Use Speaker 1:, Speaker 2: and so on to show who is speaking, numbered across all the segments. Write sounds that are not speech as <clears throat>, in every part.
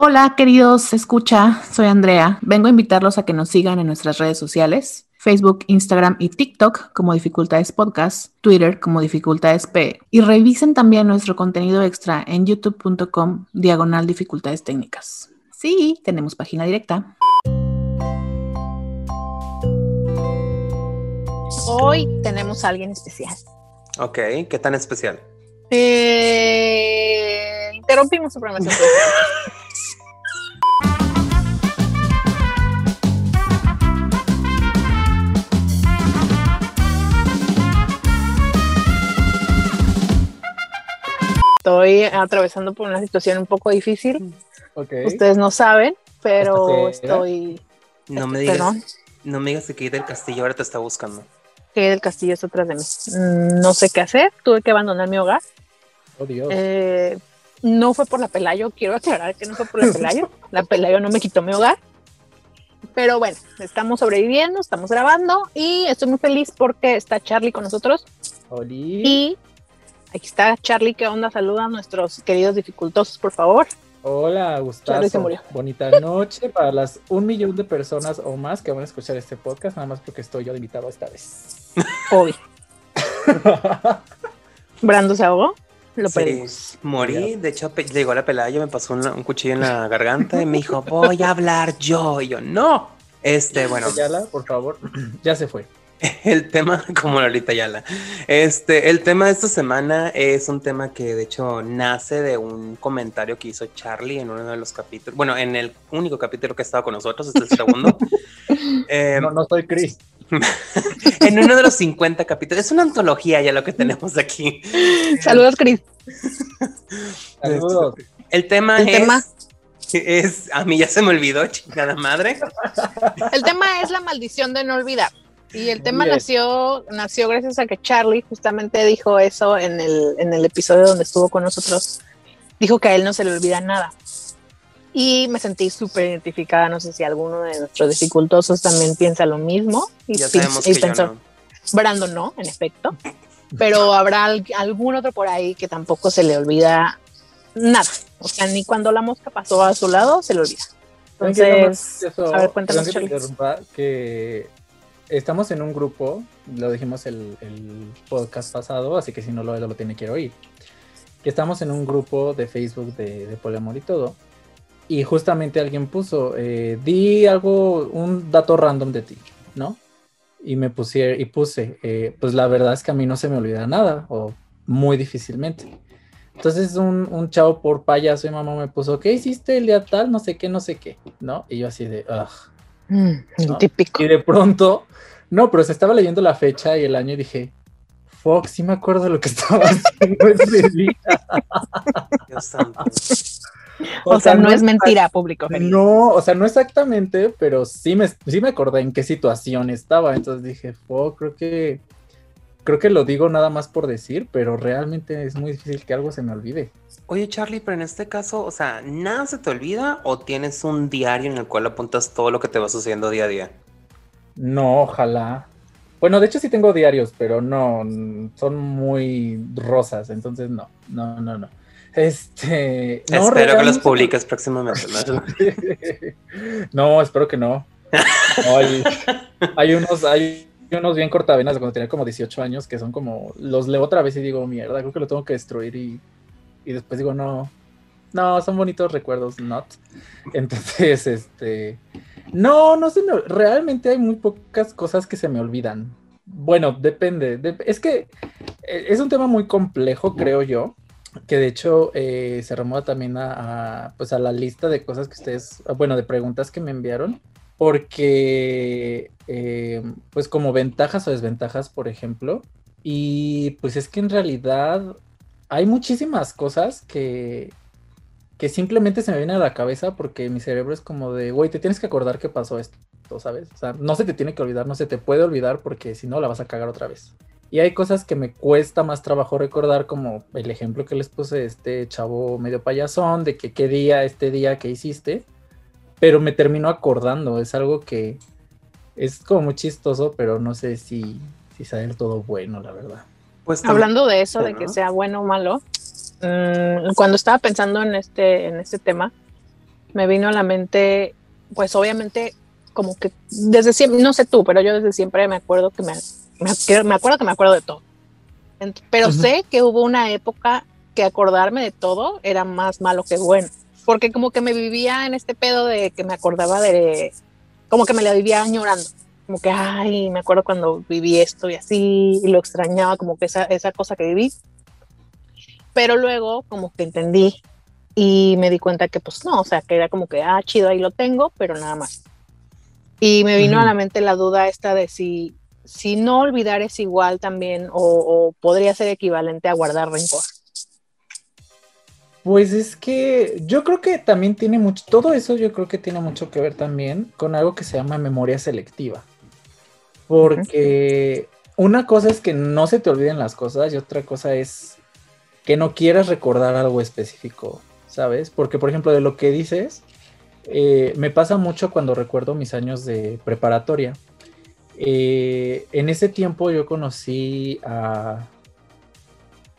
Speaker 1: Hola, queridos escucha, soy Andrea. Vengo a invitarlos a que nos sigan en nuestras redes sociales. Facebook, Instagram y TikTok como Dificultades Podcast, Twitter como Dificultades P y revisen también nuestro contenido extra en youtube.com diagonal dificultades técnicas. Sí, tenemos página directa.
Speaker 2: Hoy tenemos a alguien especial.
Speaker 3: Ok, ¿qué tan especial?
Speaker 2: Eh, interrumpimos su programación. <laughs> Estoy atravesando por una situación un poco difícil.
Speaker 4: Ok.
Speaker 2: Ustedes no saben, pero estoy.
Speaker 3: No me
Speaker 2: Perdón.
Speaker 3: digas, no me digas que Kate del Castillo ahora te está buscando.
Speaker 2: que el castillo está atrás de mí. Mm, No sé qué hacer. Tuve que abandonar mi hogar.
Speaker 4: Oh, Dios.
Speaker 2: Eh, no fue por la Pelayo, quiero aclarar que no fue por la Pelayo. <laughs> la Pelayo no me quitó mi hogar. Pero bueno, estamos sobreviviendo, estamos grabando y estoy muy feliz porque está Charlie con nosotros.
Speaker 4: Oli.
Speaker 2: Y aquí está Charlie, ¿qué onda? Saluda a nuestros queridos dificultosos, por favor.
Speaker 4: Hola,
Speaker 2: Charlie se
Speaker 4: Gustavo.
Speaker 2: murió.
Speaker 4: Bonita <laughs> noche para las un millón de personas o más que van a escuchar este podcast, nada más porque estoy yo de invitado esta vez.
Speaker 2: Obi. <laughs> Brando se ahogó, lo
Speaker 3: Sí, morí, de hecho llegó la pelaya, me pasó un cuchillo en la garganta y me dijo, voy a hablar yo. Y yo, no. Este, bueno,
Speaker 4: por favor, <clears throat> ya se fue.
Speaker 3: El tema, <laughs> como Lolita Yala, este, el tema de esta semana es un tema que de hecho nace de un comentario que hizo Charlie en uno de los capítulos, bueno, en el único capítulo que ha estado con nosotros, este es el segundo. <laughs> Eh,
Speaker 4: No, no soy Chris. <laughs>
Speaker 3: en uno de los 50 capítulos, es una antología ya lo que tenemos aquí.
Speaker 2: Saludos, Cris.
Speaker 4: Saludos.
Speaker 3: El tema
Speaker 2: El
Speaker 3: es,
Speaker 2: tema.
Speaker 3: es, a mí ya se me olvidó, chingada madre.
Speaker 2: El tema es la maldición de no olvidar. Y el tema nació, nació gracias a que Charlie justamente dijo eso en el, en el episodio donde estuvo con nosotros. Dijo que a él no se le olvida nada. Y me sentí súper identificada. No sé si alguno de nuestros dificultosos también piensa lo mismo. Y,
Speaker 3: Ya sabemos
Speaker 2: y
Speaker 3: que yo
Speaker 2: pensó,
Speaker 3: no.
Speaker 2: Brandon no, en efecto. Pero habrá al- algún otro por ahí que tampoco se le olvida nada. O sea, ni cuando la mosca pasó a su lado se le olvida.
Speaker 4: ¿Saben qué es lo
Speaker 2: Entonces,
Speaker 4: gracioso?
Speaker 2: a ver, cuéntanos,
Speaker 4: que que estamos en un grupo, lo dijimos el, el podcast pasado, así que si no lo lo tiene que oír. Que estamos en un grupo de Facebook de, de poliamor y todo. Y justamente alguien puso, eh, di algo, un dato random de ti, ¿no? Y me puse, y puse, eh, pues la verdad es que a mí no se me olvida nada, o muy difícilmente. Entonces un, un chavo por payaso y mamá me puso, ¿qué hiciste el día tal? No sé qué, no sé qué, ¿no? Y yo así de, ugh.
Speaker 2: mm,
Speaker 4: ¿no?
Speaker 2: típico.
Speaker 4: Y de pronto, no, pero se estaba leyendo la fecha y el año y dije, fuck, sí me acuerdo de lo que <laughs> estaba haciendo ese día.
Speaker 3: Dios santo.
Speaker 2: O, sea, no es mentira, público.
Speaker 4: No, o sea, no exactamente, pero sí me, sí me acordé en qué situación estaba. Entonces dije, fuck, creo que, creo que lo digo nada más por decir, pero realmente es muy difícil que algo se me olvide.
Speaker 3: Oye, Charlie, pero en este caso, o sea, ¿nada se te olvida o tienes un diario en el cual apuntas todo lo que te va sucediendo día a día?
Speaker 4: No, ojalá. Bueno, de hecho sí tengo diarios, pero no, son muy rosas, entonces no, no, no, no. Este, no,
Speaker 3: Espero que los publiques próximamente. ¿no? <laughs>
Speaker 4: no, espero que no. No, hay, hay unos, hay unos bien cortavenas de cuando tenía como 18 años que son como, los leo otra vez y digo, mierda, creo que lo tengo que destruir y, y después digo, no, no, son bonitos recuerdos, not. Entonces, este, no, no se me, realmente hay muy pocas cosas que se me olvidan. Bueno, depende, dep- es que eh, es un tema muy complejo, creo yo que de hecho eh, se remueva también a, pues a la lista de cosas que ustedes, bueno, de preguntas que me enviaron, porque eh, pues como ventajas o desventajas, por ejemplo, y pues es que en realidad hay muchísimas cosas que, que simplemente se me vienen a la cabeza porque mi cerebro es como de, güey, te tienes que acordar que pasó esto, ¿sabes? O sea, no se te tiene que olvidar, no se te puede olvidar porque si no la vas a cagar otra vez. Y hay cosas que me cuesta más trabajo recordar, como el ejemplo que les puse, este chavo medio payasón, de que qué día, este día que hiciste, pero me termino acordando, es algo que es como muy chistoso, pero no sé si, si sea del todo bueno, la verdad.
Speaker 3: Pues también-
Speaker 2: Hablando de eso, de
Speaker 3: ¿no?
Speaker 2: que sea bueno o malo, mm, cuando estaba pensando en este, en este tema, me vino a la mente, pues obviamente, como que desde siempre, no sé tú, pero yo desde siempre me acuerdo que me, me, acuerdo que me acuerdo de todo. Pero sé que hubo una época que acordarme de todo era más malo que bueno, porque como que me vivía en este pedo de que me acordaba de, como que me la vivía añorando, como que, ay, me acuerdo cuando viví esto y así, y lo extrañaba, como que esa, esa cosa que viví. Pero luego como que entendí y me di cuenta que pues no, o sea, que era como que, ah, chido, ahí lo tengo, pero nada más. Y me vino a la mente la duda esta de si, si no olvidar es igual también o, podría ser equivalente a guardar rencor.
Speaker 4: Pues es que yo creo que también tiene mucho, todo eso yo creo que tiene mucho que ver también con algo que se llama memoria selectiva. Porque una cosa es que no se te olviden las cosas y otra cosa es que no quieras recordar algo específico, ¿sabes? Porque, por ejemplo, de lo que dices, eh, me pasa mucho cuando recuerdo mis años de preparatoria. Eh, en ese tiempo yo conocí a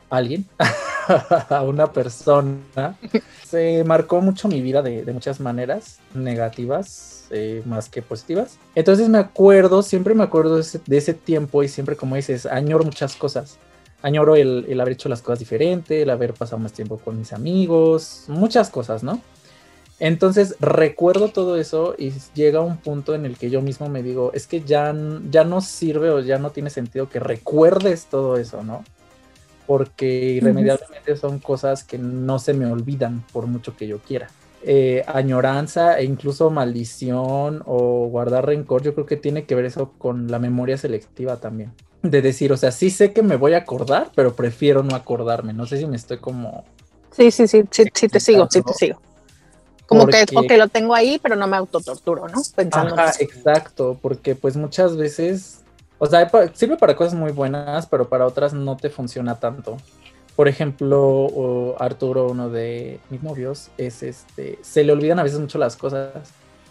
Speaker 4: alguien, <laughs> a una persona. Se marcó mucho mi vida de, muchas maneras, negativas eh, más que positivas. Entonces me acuerdo, siempre me acuerdo de ese, de ese tiempo y siempre, como dices, añoro muchas cosas añoro el, haber hecho las cosas diferente, el haber pasado más tiempo con mis amigos, muchas cosas, ¿no? Entonces recuerdo todo eso y llega un punto en el que yo mismo me digo, es que ya, ya no sirve o ya no tiene sentido que recuerdes todo eso, ¿no? Porque irremediablemente son cosas que no se me olvidan por mucho que yo quiera. Eh, añoranza e incluso maldición o guardar rencor, yo creo que tiene que ver eso con la memoria selectiva también de decir, o sea, sí sé que me voy a acordar, pero prefiero no acordarme. No sé si me estoy como...
Speaker 2: Sí, sí, sí, sí, sí te sigo, sí te sigo. Como que, que lo tengo ahí, pero no me autotorturo, ¿no?
Speaker 4: Pensando Ajá, exacto, porque pues muchas veces, o sea, sirve para cosas muy buenas, pero para otras no te funciona tanto. Por ejemplo, Arturo, uno de mis novios, es este, se le olvidan a veces mucho las cosas.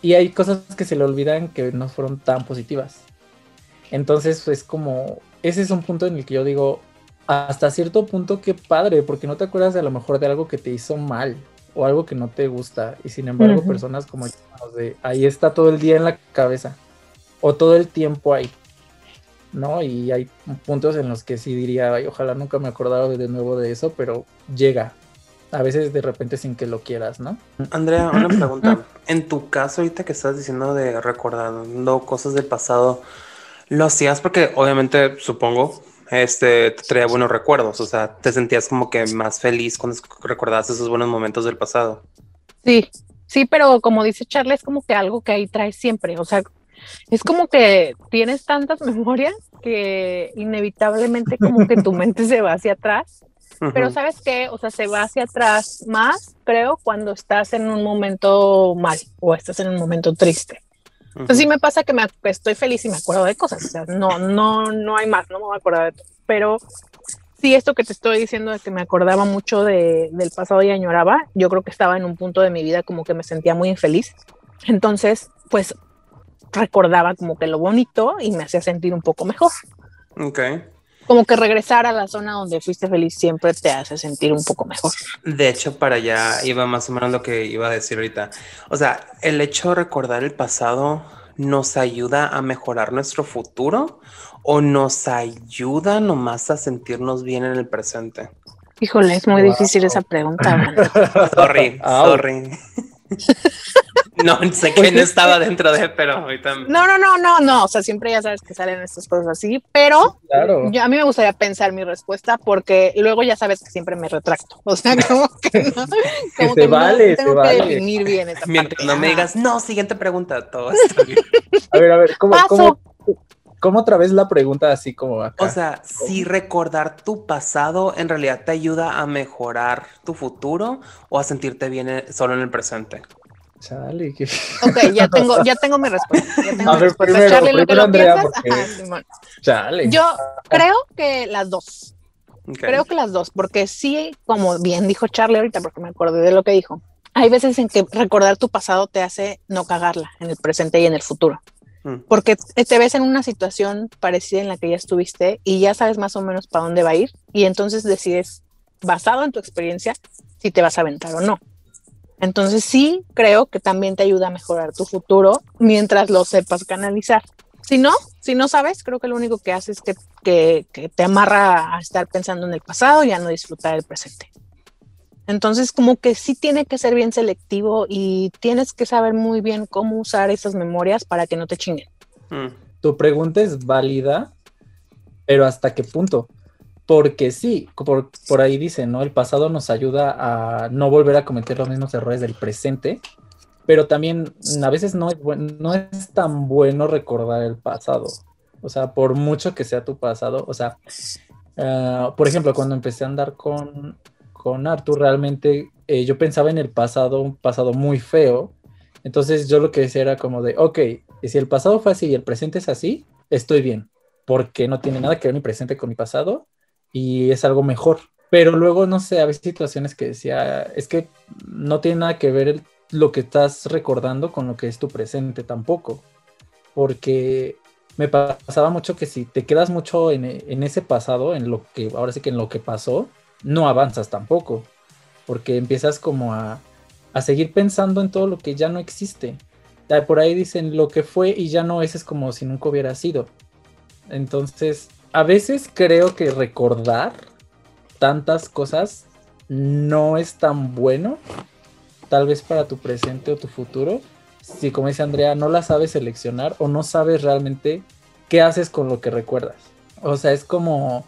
Speaker 4: Y hay cosas que se le olvidan que no fueron tan positivas. Entonces es como, ese es un punto en el que yo digo, hasta cierto punto qué padre, porque no te acuerdas de a lo mejor de algo que te hizo mal o algo que no te gusta. Y sin embargo, personas como de ahí está todo el día en la cabeza o todo el tiempo ahí. ¿No? Y hay puntos en los que sí diría, ojalá nunca me acordara de nuevo de eso, pero llega, a veces de repente sin que lo quieras, ¿no?
Speaker 3: Andrea, una <clears throat> pregunta. En tu caso, ahorita que estás diciendo de recordando cosas del pasado, lo hacías porque obviamente supongo este te traía buenos recuerdos, o sea, te sentías como que más feliz cuando recordabas esos buenos momentos del pasado.
Speaker 2: Sí, sí, pero como dice Charlie, es como que algo que ahí traes siempre, o sea, es como que tienes tantas <laughs> memorias que inevitablemente como que tu mente se va hacia atrás, pero sabes qué, o sea, se va hacia atrás más, creo, cuando estás en un momento mal o estás en un momento triste. Entonces sí me pasa que me estoy feliz y me acuerdo de cosas, o sea, no, no, no hay más, no me voy a acordar de todo, pero sí esto que te estoy diciendo de que me acordaba mucho de, del pasado y añoraba, yo creo que estaba en un punto de mi vida como que me sentía muy infeliz, entonces pues recordaba como que lo bonito y me hacía sentir un poco mejor.
Speaker 3: Ok
Speaker 2: como que regresar a la zona donde fuiste feliz siempre te hace sentir un poco mejor.
Speaker 3: De hecho, para allá iba más o menos lo que iba a decir ahorita. O sea, el hecho de recordar el pasado nos ayuda a mejorar nuestro futuro o nos ayuda nomás a sentirnos bien en el presente.
Speaker 2: Híjole, es muy difícil esa pregunta. <laughs>
Speaker 3: sorry, sorry. <laughs> No <laughs> sé quién estaba dentro de, pero ahorita.
Speaker 2: No, no, no, no, no. O sea, siempre ya sabes que salen estas cosas así, pero yo, a mí me gustaría pensar mi respuesta porque luego ya sabes que siempre me retracto. O sea, <laughs> como que no.
Speaker 4: Como que, vale, tengo que
Speaker 2: definir bien esa <laughs>
Speaker 3: Mientras no me digas, no, siguiente pregunta, todo está bien.
Speaker 4: A ver, a ver, ¿cómo, cómo, ¿Cómo otra vez la pregunta así como acá?
Speaker 3: O sea, si recordar tu pasado en realidad te ayuda a mejorar tu futuro o a sentirte bien eh, solo en el presente.
Speaker 4: Chale, que...
Speaker 2: Ok, ya tengo, ya tengo mi respuesta. Ya tengo a ver, Primero, Charlie, lo que lo Andrea, porque... Chale. Yo creo que las dos. Creo que las dos, porque sí, como bien dijo Charlie ahorita, porque me acordé de lo que dijo, hay veces en que recordar tu pasado te hace no cagarla en el presente y en el futuro. Mm. Porque te ves en una situación parecida en la que ya estuviste y ya sabes más o menos para dónde va a ir y entonces decides, basado en tu experiencia, si te vas a aventar o no. Entonces sí creo que también te ayuda a mejorar tu futuro mientras lo sepas canalizar. Si no, si no sabes, creo que lo único que hace es que, que, que te amarra a estar pensando en el pasado y a no disfrutar el presente. Entonces, como que sí tiene que ser bien selectivo y tienes que saber muy bien cómo usar esas memorias para que no te chinguen.
Speaker 3: Mm.
Speaker 4: Tu pregunta es válida, pero ¿hasta qué punto? Porque sí, por, por ahí dice, ¿no? El pasado nos ayuda a no volver a cometer los mismos errores del presente, pero también a veces no es, no es tan bueno recordar el pasado. O sea, por mucho que sea tu pasado, o sea, ah, por ejemplo, cuando empecé a andar con, con Arthur, realmente eh, yo pensaba en el pasado, un pasado muy feo. Entonces yo lo que decía era como de, ok, si el pasado fue así y el presente es así, estoy bien, porque no tiene nada que ver mi presente con mi pasado y es algo mejor. Pero luego, no sé, había situaciones que decía, es que no tiene nada que ver lo que estás recordando con lo que es tu presente tampoco. Porque me pasaba mucho que si te quedas mucho en, en ese pasado, en lo que, ahora sí que en lo que pasó, no avanzas tampoco. Porque empiezas como a, a seguir pensando en todo lo que ya no existe. Ah, Por ahí dicen lo que fue y ya no es, es como si nunca hubiera sido. Entonces, a veces creo que recordar tantas cosas no es tan bueno, tal vez para tu presente o tu futuro, si como dice Andrea, no la sabes seleccionar o no sabes realmente qué haces con lo que recuerdas. O sea, es como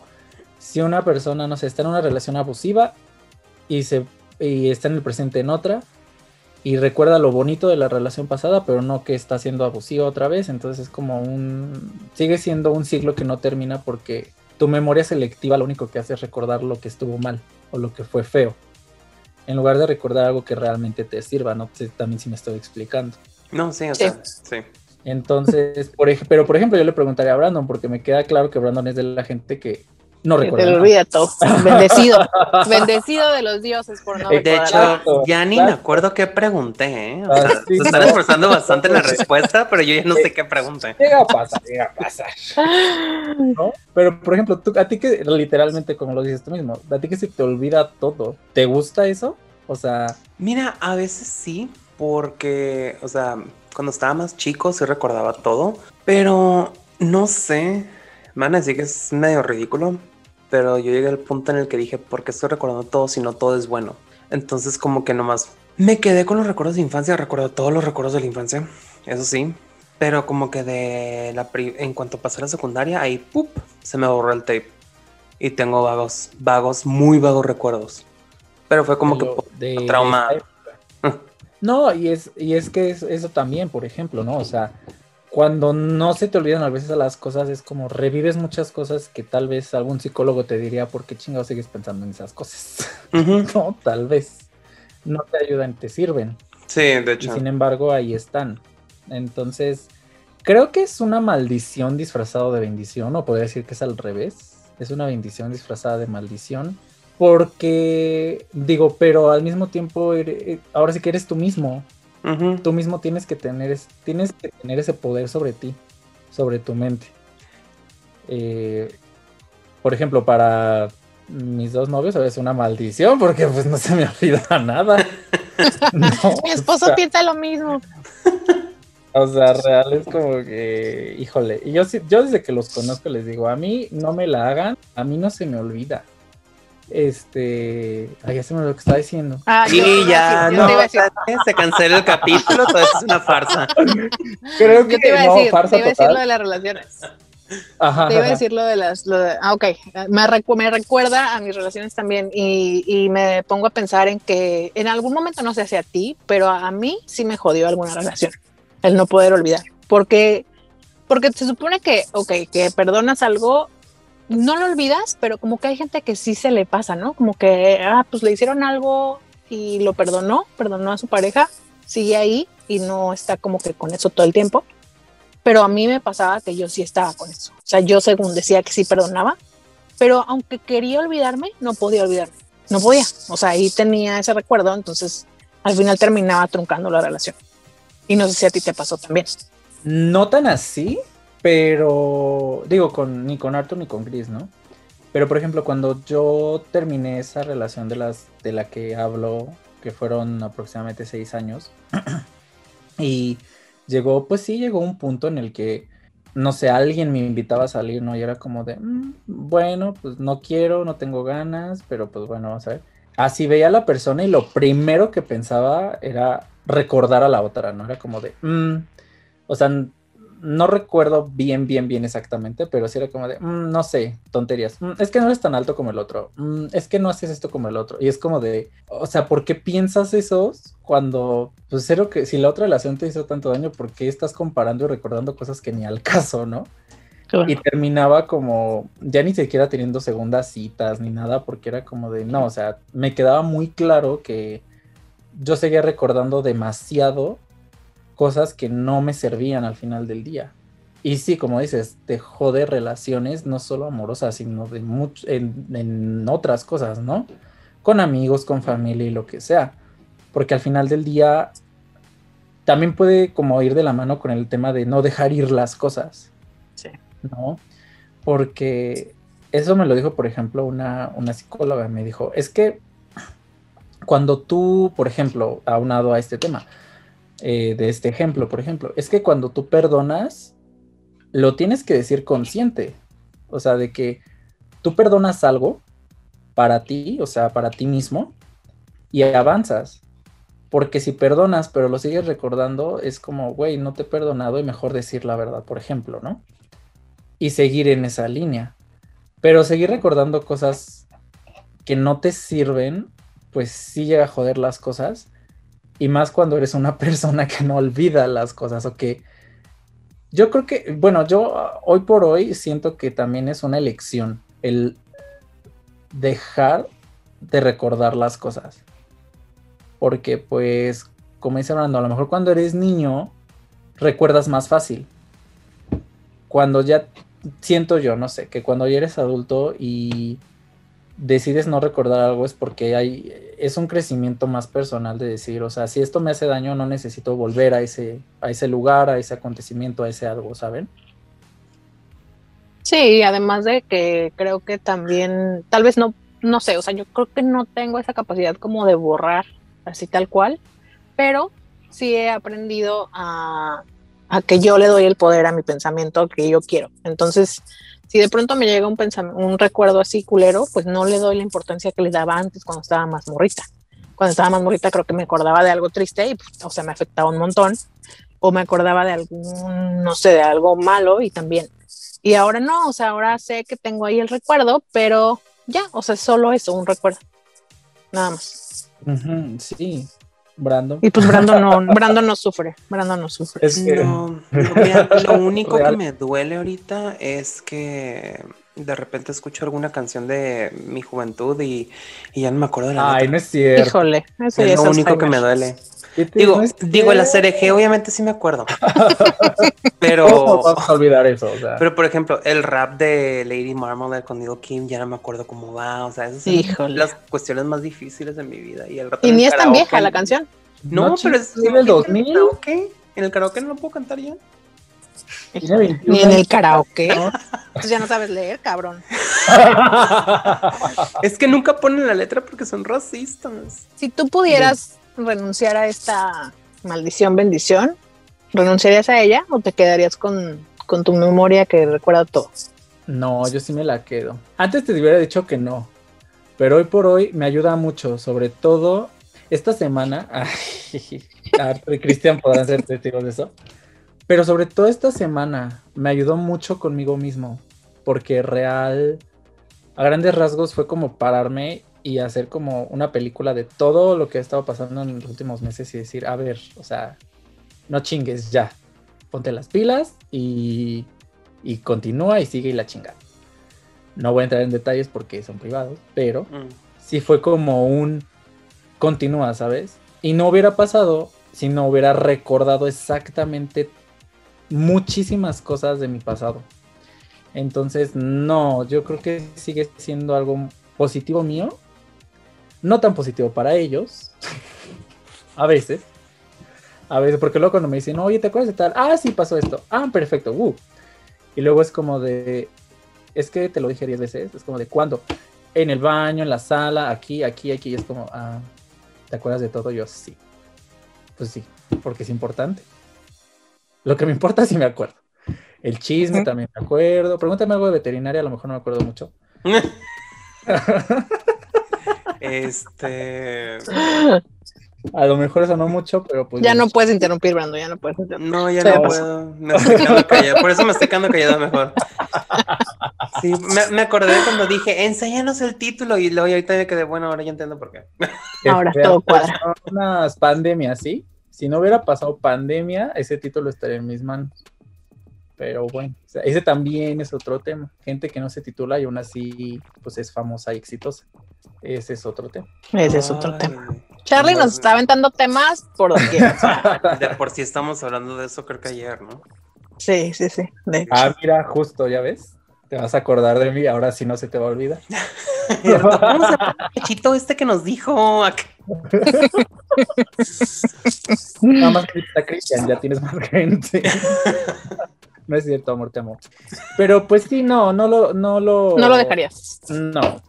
Speaker 4: si una persona, no sé, está en una relación abusiva y, se, y está en el presente en otra y recuerda lo bonito de la relación pasada, pero no que está siendo abusiva otra vez, entonces es como un... sigue siendo un ciclo que no termina porque tu memoria selectiva lo único que hace es recordar lo que estuvo mal o lo que fue feo, en lugar de recordar algo que realmente te sirva, no sé también si me estoy explicando.
Speaker 3: No, sí, o
Speaker 2: Sí.
Speaker 3: sea, sí.
Speaker 4: Entonces, por ej- pero por ejemplo, yo le preguntaría a Brandon, porque me queda claro que Brandon es de la gente que no
Speaker 2: Que
Speaker 4: recuerda.
Speaker 2: te lo olvida todo. Bendecido. <laughs> Bendecido de los dioses por no
Speaker 3: De
Speaker 2: recordar
Speaker 3: hecho, ya ni me acuerdo qué pregunté, ¿eh? O
Speaker 4: Ah,
Speaker 3: sea,
Speaker 4: sí,
Speaker 3: se están
Speaker 4: no.
Speaker 3: esforzando bastante en la respuesta, pero yo ya no sé qué pregunté.
Speaker 4: Llega a pasar, llega a pasar. ¿no? Pero, por ejemplo, tú, a ti que literalmente, como lo dices tú mismo, a ti que se te olvida todo, ¿te gusta eso? O sea,
Speaker 3: Mira, a veces sí, porque, o sea, cuando estaba más chico sí recordaba todo, pero no sé, me van a decir que es medio ridículo, pero yo llegué al punto en el que dije, ¿por qué estoy recordando todo si no todo es bueno? Entonces como que nomás me quedé con los recuerdos de infancia, recuerdo todos los recuerdos de la infancia, eso sí, pero como que de la pri- en cuanto pasé a la secundaria, ahí ¡pup! se me borró el tape y tengo vagos, vagos, muy vagos recuerdos. Pero fue como que
Speaker 4: de
Speaker 3: trauma. <laughs>
Speaker 4: No, y es, y es que es- eso también, por ejemplo, ¿no? O sea, cuando no se te olvidan a veces las cosas, es como revives muchas cosas que tal vez algún psicólogo te diría, ¿por qué chingados sigues pensando en esas cosas? <laughs>
Speaker 3: Ujú.
Speaker 4: no, tal vez no te ayudan, te sirven.
Speaker 3: Sí, de
Speaker 4: Y
Speaker 3: hecho.
Speaker 4: sin embargo, ahí están. Entonces, creo que es una maldición disfrazada de bendición, o podría decir que es al revés. Es una bendición disfrazada de maldición. Porque, digo, pero al mismo tiempo, ere- ahora sí que eres tú mismo. Tú mismo tienes que tener, es- tienes que tener ese poder sobre ti, sobre tu mente. Eh, por ejemplo, para mis dos novios es una maldición porque pues no se me <laughs> olvida nada. <laughs> No,
Speaker 2: Mi
Speaker 4: o
Speaker 2: esposo
Speaker 4: sea,
Speaker 2: piensa lo mismo.
Speaker 4: o sea, real es como que, híjole, y yo, sí- yo desde que los conozco les digo, a mí no me la hagan, a mí no se me olvida. Este, ay, ya se me lo que estaba diciendo.
Speaker 2: Ah, yo te
Speaker 3: Y
Speaker 2: iba a
Speaker 3: ya,
Speaker 2: yo
Speaker 3: no, se cancela el capítulo, todo eso es una farsa. <laughs>
Speaker 4: Creo
Speaker 2: Yo
Speaker 4: que
Speaker 2: te iba a
Speaker 4: no,
Speaker 2: decir,
Speaker 4: farsa
Speaker 2: te iba a decir
Speaker 4: total.
Speaker 2: lo de las relaciones.
Speaker 4: Ajá,
Speaker 2: Te iba a decir lo de las. Lo de, ah, ok. Me, recu- me recuerda a mis relaciones también y, y me pongo a pensar en que en algún momento, no sé si a ti, pero a mí sí me jodió alguna relación. El no poder olvidar. Porque, porque se supone que, ok, que perdonas algo, no lo olvidas, pero como que hay gente que sí se le pasa, ¿no? Como que, ah, pues le hicieron algo y lo perdonó, perdonó a su pareja, sigue ahí y no está como que con eso todo el tiempo pero a mí me pasaba que yo sí estaba con eso. O sea, yo según decía que sí perdonaba, pero aunque quería olvidarme, no podía olvidarme. No podía. O sea, ahí tenía ese recuerdo, entonces al final terminaba truncando la relación. Y no sé si a ti te pasó también.
Speaker 4: No tan así, pero digo, con, ni con Arthur ni con Chris, ¿no? Pero por ejemplo, cuando yo terminé esa relación de las de la que hablo que fueron aproximadamente seis años. <clears throat> y llegó, pues sí, llegó un punto en el que, no sé, alguien me invitaba a salir, ¿no? Y era como de, "Mm, bueno, pues no quiero, no tengo ganas, pero pues bueno, vamos a ver. Así veía a la persona y lo primero que pensaba era recordar a la otra, ¿no? Era como de, "Mm", o sea, no recuerdo bien, bien, bien exactamente, pero sí era como de, "Mm, no sé, tonterías. Mm, es que no eres tan alto como el otro. Mm, es que no haces esto como el otro. Y es como de, o sea, ¿por qué piensas eso cuando, pues, cero que si la otra relación te hizo tanto daño, ¿por qué estás comparando y recordando cosas que ni al <laughs> caso, ¿no? Y terminaba como, ya ni siquiera teniendo segundas citas ni nada, porque era como de, no, o sea, me quedaba muy claro que yo seguía recordando demasiado cosas que no me servían al final del día. Y sí, como dices, te jode relaciones, no solo amorosas, sino de much- en, en otras cosas, ¿no? Con amigos, con familia y lo que sea. Porque al final del día también puede como ir de la mano con el tema de no dejar ir las cosas.
Speaker 2: Sí.
Speaker 4: ¿no? Porque eso me lo dijo, por ejemplo, una, una psicóloga, me dijo, es que cuando tú, por ejemplo, aunado a este tema, eh, de este ejemplo, por ejemplo, es que cuando tú perdonas, lo tienes que decir consciente, o sea, de que tú perdonas algo para ti, o sea, para ti mismo, y avanzas. Porque si perdonas, pero lo sigues recordando, es como, güey, no te he perdonado y mejor decir la verdad, por ejemplo, ¿no? y seguir en esa línea. Pero seguir recordando cosas que no te sirven, pues sí llega a joder las cosas. Y más cuando eres una <laughs> persona que no olvida las cosas o que... Yo creo que, bueno, yo ah, hoy por hoy siento que también es una elección el dejar de recordar las cosas. Porque pues, como dice Brando, a lo mejor cuando eres niño recuerdas más fácil. Cuando ya siento yo, no sé, que cuando ya eres adulto y decides no recordar algo es porque hay es un crecimiento más personal de decir, o sea, si esto me hace daño no necesito volver a ese a ese lugar, a ese acontecimiento, a ese algo, ¿saben?
Speaker 2: Sí, además de que creo que también, tal vez no, no sé, o sea, yo creo que no tengo esa capacidad como de borrar así tal cual, pero sí he aprendido a, a que yo le doy el poder a mi pensamiento que yo quiero. Entonces, si de pronto me llega un pensamiento, un recuerdo así culero, pues no le doy la importancia que le daba antes cuando estaba más morrita. Cuando estaba más morrita creo que me acordaba de algo triste y, pues, o sea, me afectaba un montón. O me acordaba de algún, no sé, de algo malo y también. Y ahora no, o sea, ahora sé que tengo ahí el recuerdo, pero ya, o sea, solo eso, un recuerdo. Nada más.
Speaker 4: Sí, Brandon.
Speaker 2: Y pues Brandon no, <laughs> Brandon no sufre, Brandon no sufre.
Speaker 4: Es que
Speaker 3: No, no, <laughs> mira, lo único que me duele ahorita es que de repente escucho alguna canción de mi juventud y, y ya no me acuerdo de la
Speaker 4: Ay,
Speaker 3: letra.
Speaker 4: no es cierto.
Speaker 2: Híjole, eso
Speaker 3: es
Speaker 2: es
Speaker 3: lo único que me duele.
Speaker 4: ¿Qué te-
Speaker 3: Digo,
Speaker 4: no es
Speaker 3: digo, la
Speaker 4: cierto?
Speaker 3: CRG obviamente sí me acuerdo. <laughs>
Speaker 4: ¿Cómo
Speaker 3: pero,
Speaker 4: vamos a olvidar eso? O sea,
Speaker 3: pero por ejemplo, el rap de Lady Marmalade con Neil Kim ya no me acuerdo cómo va. O sea, esas son
Speaker 2: Híjole.
Speaker 3: las cuestiones más difíciles de mi vida. Y, el
Speaker 2: Y ni es tan vieja la canción.
Speaker 3: No, pero es
Speaker 4: del 2000.
Speaker 3: ¿En el karaoke? ¿En el karaoke no lo puedo cantar ya?
Speaker 4: Tiene 21
Speaker 2: Ni en el karaoke.
Speaker 4: ¿no?
Speaker 2: Pues ya no sabes leer, cabrón. <laughs>
Speaker 3: Es que nunca ponen la letra porque son racistas.
Speaker 2: Si tú pudieras renunciar a esta maldición, bendición, ¿renunciarías a ella o te quedarías con, con tu memoria que recuerda todo?
Speaker 4: No, yo sí me la quedo. Antes te hubiera dicho que no, pero hoy por hoy me ayuda mucho, sobre todo esta semana. <laughs> Ay, y Cristian podrán ser testigos de eso. Pero sobre todo esta semana me ayudó mucho conmigo mismo, porque real, a grandes rasgos fue como pararme y hacer como una película de todo lo que ha estado pasando en los últimos meses y decir, a ver, o sea, no chingues ya, ponte las pilas y, y continúa y sigue y la chingada. No voy a entrar en detalles porque son privados, pero
Speaker 3: Mm.
Speaker 4: sí fue como un continúa, ¿sabes? Y no hubiera pasado si no hubiera recordado exactamente muchísimas cosas de mi pasado. Entonces, no, yo creo que sigue siendo algo positivo mío. No tan positivo para ellos. <laughs> a veces. A veces, porque luego cuando me dicen, oye, ¿te acuerdas de tal? Ah, sí, pasó esto. Ah, perfecto. Uh. Y luego es como de, es que te lo dije 10 veces. Es como de, ¿cuándo? En el baño, en la sala, aquí, aquí, aquí. Es como, ah, ¿te acuerdas de todo? Yo sí. Pues sí, porque es importante. Lo que me importa sí me acuerdo. El chisme también me acuerdo. Pregúntame algo de veterinaria, a lo mejor no me acuerdo mucho. <laughs>
Speaker 3: este.
Speaker 4: A lo mejor eso no mucho, pero pues.
Speaker 2: Ya no puedes interrumpir, Brando, ya no puedes interrumpir.
Speaker 3: No, ya no puedo. Me estoy quedando callado. Por eso me estoy quedando callado mejor. Sí, me, me, acordé cuando dije, enséñanos el título, y luego ahorita me quedé, bueno, ahora ya entiendo por qué. <laughs>
Speaker 2: Ahora todo cuadra.
Speaker 4: Unas pandemias, ¿sí? Si no hubiera pasado pandemia, ese título estaría en mis manos. Pero bueno, o sea, ese también es otro tema. Gente que no se titula y aún así pues es famosa y exitosa. Ese es otro tema.
Speaker 2: Ese es otro Ay, tema. Charlie nos está aventando temas por doquier. O sea. <laughs>
Speaker 3: De por sí estamos hablando de eso creo que ayer, ¿no?
Speaker 2: Sí, sí, sí. De
Speaker 4: ah, mira, justo, ya ves. Te vas a acordar de mí, ahora sí no se te va a olvidar. <laughs>
Speaker 3: Vamos a pechito este que nos dijo. <laughs>
Speaker 4: Nada más que está Cristian, ya tienes más gente. No es cierto, amor, te amo. Pero pues sí, no, no lo, no lo.
Speaker 2: No lo dejarías.
Speaker 4: No.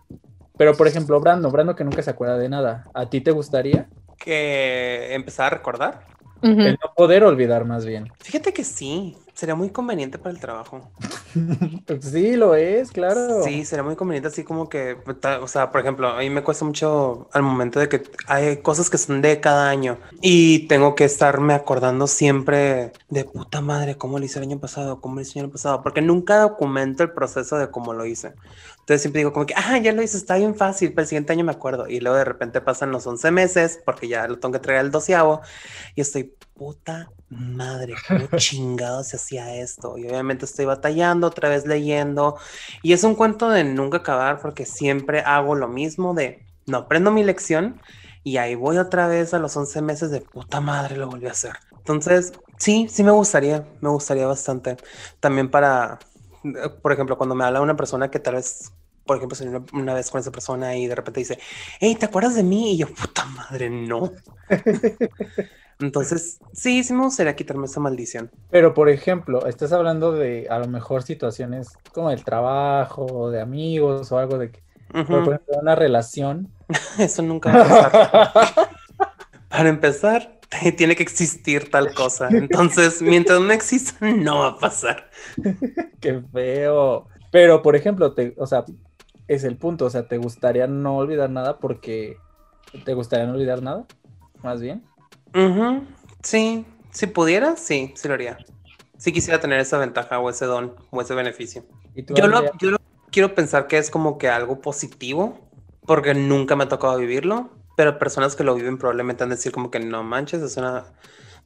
Speaker 4: Pero por ejemplo, Brando, Brando que nunca se acuerda de nada. ¿A ti te gustaría?
Speaker 3: Que empezar a recordar.
Speaker 2: Uh -huh.
Speaker 4: El no poder olvidar más bien.
Speaker 3: Fíjate que sí, sería muy conveniente para el trabajo. <laughs>
Speaker 4: Pues sí, lo es, claro.
Speaker 3: Sí, sería muy conveniente así como que, o sea, por ejemplo, a mí me cuesta mucho al momento de que hay cosas que son de cada año y tengo que estarme acordando siempre de puta madre, cómo lo hice el año pasado, cómo lo hice el año pasado, porque nunca documento el proceso de cómo lo hice. Entonces siempre digo como que, ah, ya lo hice, está bien fácil, para el siguiente año me acuerdo. Y luego de repente pasan los 11 meses, porque ya lo tengo que traer el doceavo, y estoy, puta madre, cómo <laughs> chingado se hacía esto. Y obviamente estoy batallando, otra vez leyendo. Y es un cuento de nunca acabar, porque siempre hago lo mismo de, no aprendo mi lección, y ahí voy otra vez a los 11 meses de puta madre, lo volví a hacer. Entonces, sí, sí me gustaría, me gustaría bastante. También para, por ejemplo, cuando me habla una persona que tal vez, por ejemplo, una, una, vez con esa persona y de repente dice, hey, ¿te acuerdas de mí? Y yo, puta madre, no. <laughs> Entonces, sí, sí me gustaría quitarme esa maldición.
Speaker 4: Pero, por ejemplo, estás hablando de a lo mejor situaciones como el trabajo, de amigos o algo de que, uh -huh. por ejemplo, una relación. <laughs>
Speaker 3: Eso nunca va a pasar. <laughs> Para empezar, <laughs> tiene que existir tal cosa. Entonces, mientras no exista, no va a pasar.
Speaker 4: Qué feo. Pero, por ejemplo, te, o sea, es el punto. O sea, ¿te gustaría no olvidar nada porque te gustaría no olvidar nada? Más bien.
Speaker 3: Uh -huh. Sí, si pudiera, sí, sí lo haría. Si quisiera tener esa ventaja o ese don o ese beneficio. Yo lo, yo lo quiero pensar que es como que algo positivo, porque nunca me ha tocado vivirlo, pero personas que lo viven probablemente han de decir como que no manches, es una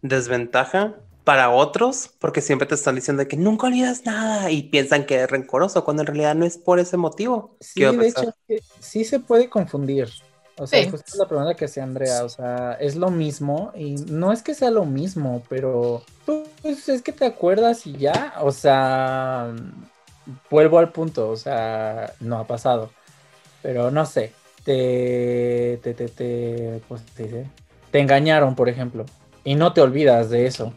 Speaker 3: desventaja para otros, porque siempre te están diciendo que nunca olvidas nada y piensan que es rencoroso, cuando en realidad no es por ese motivo.
Speaker 4: Sí, de hecho, sí se puede confundir. O sea, sí. justo es la pregunta que hacía Andrea, o sea, es lo mismo y no es que sea lo mismo, pero pues es que te acuerdas y ya, o sea, vuelvo al punto, o sea, no ha pasado, pero no sé, te, te, te, te, pues, te, te engañaron, por ejemplo, y no te olvidas de eso,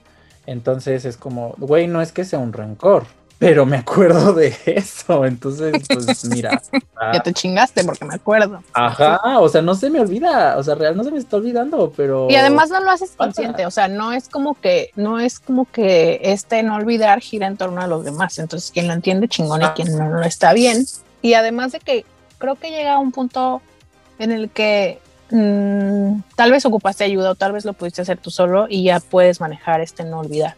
Speaker 4: entonces es como, güey, no es que sea un rencor, pero me acuerdo de eso, entonces, pues mira. <laughs>
Speaker 2: ya te chingaste porque me acuerdo.
Speaker 4: Ajá, o sea, no se me olvida, o sea, real no se me está olvidando, pero.
Speaker 2: Y además no lo haces consciente, o sea, no es como que, no es como que este no olvidar gira en torno a los demás, entonces quien lo entiende chingón y
Speaker 4: Ah.
Speaker 2: quien no lo está bien. Y además de que creo que llega a un punto en el que mmm, tal vez ocupaste ayuda o tal vez lo pudiste hacer tú solo y ya puedes manejar este no olvidar.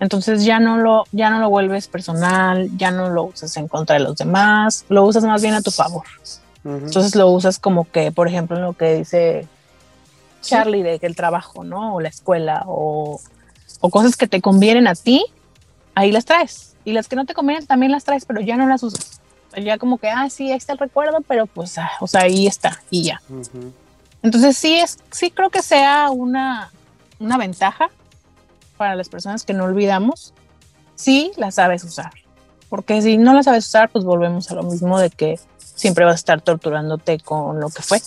Speaker 2: Entonces ya no lo, ya no lo vuelves personal, ya no lo usas en contra de los demás, lo usas más bien a tu favor.
Speaker 3: Uh -huh.
Speaker 2: Entonces lo usas como que, por ejemplo, en lo que dice Charlie de que el trabajo, ¿no? O la escuela, o, o cosas que te convienen a ti, ahí las traes. Y las que no te convienen también las traes, pero ya no las usas. Ya como que, ah, sí, ahí está el recuerdo, pero pues, ah, o sea, ahí está, y ya.
Speaker 3: Uh -huh.
Speaker 2: Entonces sí, es, sí creo que sea una, una ventaja para las personas que no olvidamos, sí la sabes usar. Porque si no la sabes usar, pues volvemos a lo mismo de que siempre vas a estar torturándote con lo que fue.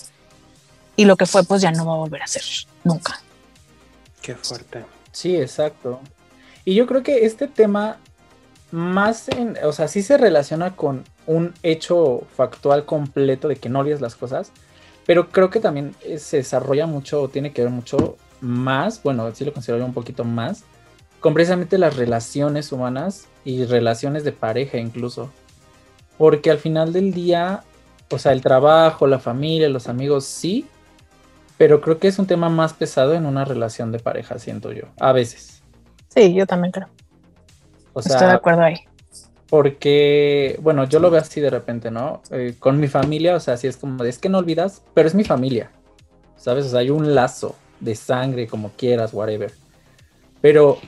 Speaker 2: Y lo que fue, pues ya no va a volver a ser, nunca.
Speaker 3: Qué fuerte.
Speaker 4: Sí, exacto. Y yo creo que este tema más, en, o sea, sí se relaciona con un hecho factual completo de que no olvides las cosas, Pero creo que también eh, se desarrolla mucho, tiene que ver mucho más, bueno, sí lo considero un poquito más, con precisamente las relaciones humanas y relaciones de pareja incluso. Porque al final del día, o sea, el trabajo, la familia, los amigos, sí, pero creo que es un tema más pesado en una relación de pareja, siento yo, a veces.
Speaker 2: Sí, yo también creo. O sea, Estoy de acuerdo ahí.
Speaker 4: Porque, bueno, yo lo veo así de repente, ¿no? Eh, con mi familia, o sea, así es como, es que no olvidas, pero es mi familia, ¿sabes? O sea, hay un lazo de sangre, como quieras, whatever. Pero,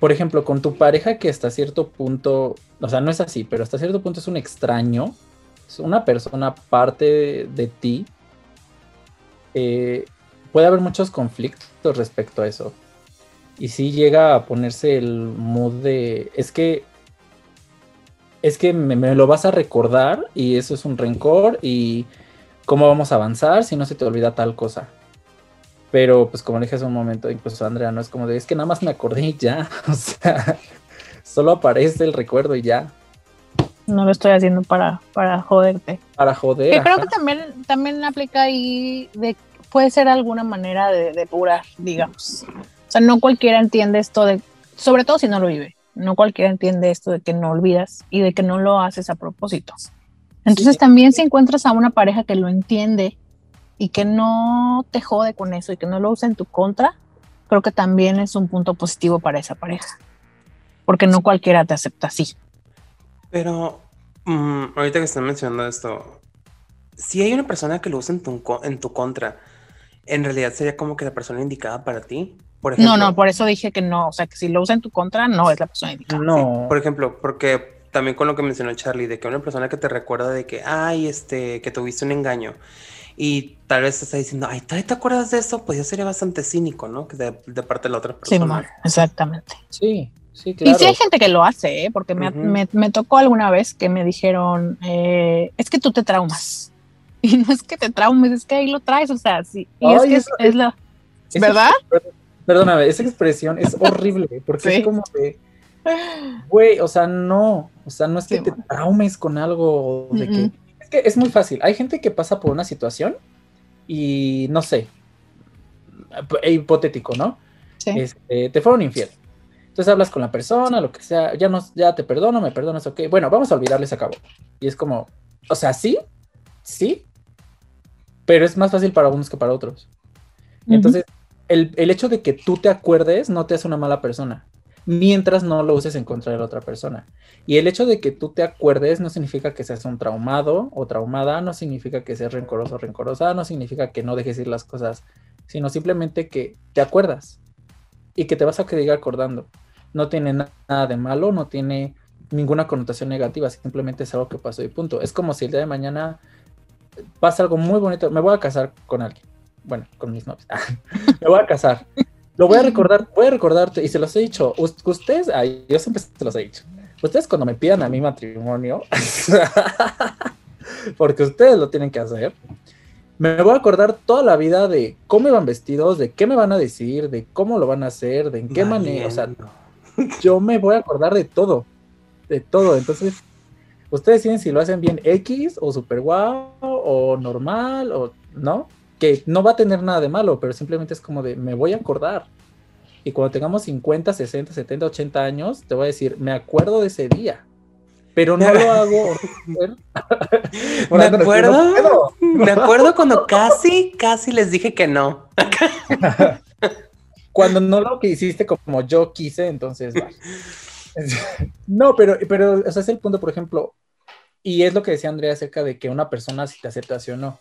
Speaker 4: por ejemplo, con tu pareja que hasta cierto punto, o sea, no es así, pero hasta cierto punto es un extraño, es una persona parte de, ti, eh, puede haber muchos conflictos respecto a eso. Y si llega a ponerse el mood de, es que es que me, lo vas a recordar y eso es un rencor y cómo vamos a avanzar si no se te olvida tal cosa. Pero pues como dije hace un momento, incluso Andrea, no es como de, es que nada más me acordé y ya, <laughs> o sea, solo aparece el recuerdo y ya.
Speaker 2: No lo estoy haciendo para, para joderte.
Speaker 4: Para joder.
Speaker 2: creo que también, también aplica ahí de, puede ser alguna manera de depurar, digamos. O sea, no cualquiera entiende esto de, sobre todo si no lo vive. No cualquiera entiende esto de que no olvidas y de que no lo haces a propósito. Entonces también si encuentras a una pareja que lo entiende y que no te jode con eso y que no lo usa en tu contra, creo que también es un punto positivo para esa pareja. Porque no cualquiera te acepta así.
Speaker 3: Pero mm, ahorita que están mencionando esto, si hay una persona que lo usa en tu, en tu contra, en realidad sería como que la persona indicada para ti
Speaker 2: no, no, por eso dije que no. O sea, que si lo usa en tu contra, no es la persona indicada.
Speaker 3: No. Por ejemplo, porque también con lo que mencionó Charlie, de que una persona que te recuerda de que, ay, este, que tuviste un engaño. Y tal vez está diciendo, ay, ¿te acuerdas de eso? Pues ya sería bastante cínico, ¿no? Que de, parte de la otra persona.
Speaker 2: Sí, exactamente.
Speaker 4: Sí, sí, claro.
Speaker 2: Y sí hay gente que lo hace, ¿eh? porque me, me, tocó alguna vez que me dijeron, eh, es que tú te traumas. <laughs> Y no es que te traumes, es que ahí lo traes, o sea, sí. Y es que es, es, la... ¿Verdad?
Speaker 4: Perdóname, esa expresión es horrible, porque es <laughs> como de, <laughs> güey, o sea, no, o sea, no es que te traumes con algo de es que es muy fácil, hay gente que pasa por una situación y no sé, hipotético, ¿no? Sí. Este, te fueron infiel. Entonces hablas con la persona, lo que sea, ya no, ya te perdono, me perdonas, ok, bueno, vamos a olvidarles a cabo. Y es como, o sea, sí, sí, pero es más fácil para unos que para otros. Entonces, el, hecho de que tú te acuerdes no te hace una mala persona, mientras no lo uses en contra de la otra persona. Y el hecho de que tú te acuerdes no significa que seas un traumado o traumada, no significa que seas rencoroso o rencorosa, no significa que no dejes ir las cosas, sino simplemente que te acuerdas y que te vas a seguir acordando. No tiene nada de malo, no tiene ninguna connotación negativa, simplemente es algo que pasó y punto. Es como si el día de mañana pasa algo muy bonito, me voy a casar con alguien bueno, con mis novios, <laughs> me voy a casar. Lo voy a recordar, voy a recordarte, y se los he dicho, ustedes, ay, yo siempre se los he dicho, ustedes cuando me pidan a mi matrimonio, <laughs> porque ustedes lo tienen que hacer, me voy a acordar toda la vida de cómo iban vestidos, de qué me van a decir, de cómo lo van a hacer, de en qué manera, o sea, yo me voy a acordar de todo, de todo, entonces, ustedes deciden si lo hacen bien X o super guau o normal o no, que no va a tener nada de malo, pero simplemente es como de, me voy a acordar. Y cuando tengamos 50, 60, 70, 80 años, te voy a decir, me acuerdo de ese día. Pero no lo hago. <laughs>
Speaker 3: me acuerdo. me acuerdo cuando casi, casi les dije que no. <laughs>
Speaker 4: cuando no lo que hiciste como yo quise, entonces No, pero, pero, o sea, es el punto, por ejemplo, y es lo que decía Andrea acerca de que una persona si te acepta sí o no.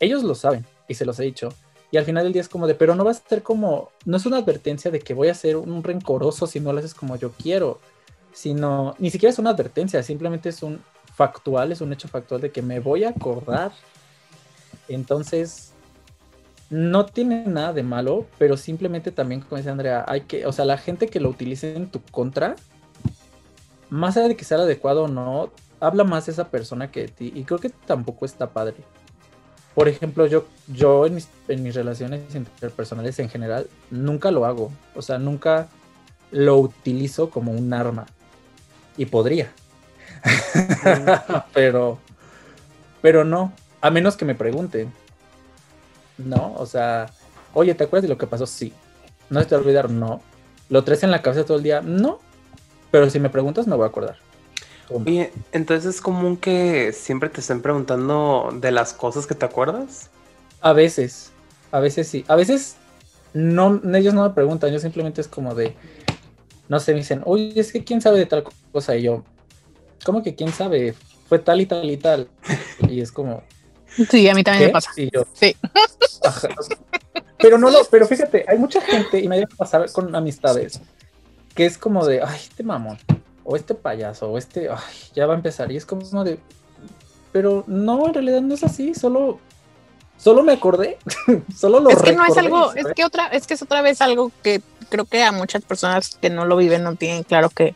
Speaker 4: Ellos lo saben y se los he dicho. Y al final del día es como de, pero no va a ser como, no es una advertencia de que voy a ser un rencoroso si no lo haces como yo quiero, sino, ni siquiera es una advertencia, simplemente es un factual, es un hecho factual de que me voy a acordar. Entonces, no tiene nada de malo, pero simplemente también, como dice Andrea, hay que, o sea, la gente que lo utilice en tu contra, más allá de que sea adecuado o no, habla más de esa persona que de ti. Y creo que tampoco está padre. Por ejemplo, yo, yo en, mis, en mis relaciones interpersonales en general nunca lo hago. O sea, nunca lo utilizo como un arma. Y podría. <laughs> pero, pero no. A menos que me pregunten. ¿no? O sea, oye, ¿te acuerdas de lo que pasó? Sí. ¿No te va a olvidar? No. ¿Lo traes en la cabeza todo el día? No. Pero si me preguntas, me voy a acordar.
Speaker 3: Oye, entonces es común que siempre te estén preguntando de las cosas que te acuerdas.
Speaker 4: A veces, a veces sí. A veces no, ellos no me preguntan, yo simplemente es como de, no sé, me dicen, oye, es que quién sabe de tal cosa. Y yo, ¿cómo que quién sabe? Fue tal y tal y tal. Y es como.
Speaker 2: Sí, a mí también me pasa.
Speaker 4: Y yo,
Speaker 2: sí.
Speaker 4: Pero no lo, pero fíjate, hay mucha gente, y me debe pasar con amistades, que es como de, ay, este mamón, o este payaso, o este, ay, ya va a empezar. Y es como de, pero no, en realidad no es así, solo solo me acordé, <laughs> solo lo
Speaker 2: Es que no es algo, es que otra, es que es otra vez algo que creo que a muchas personas que no lo viven no tienen claro que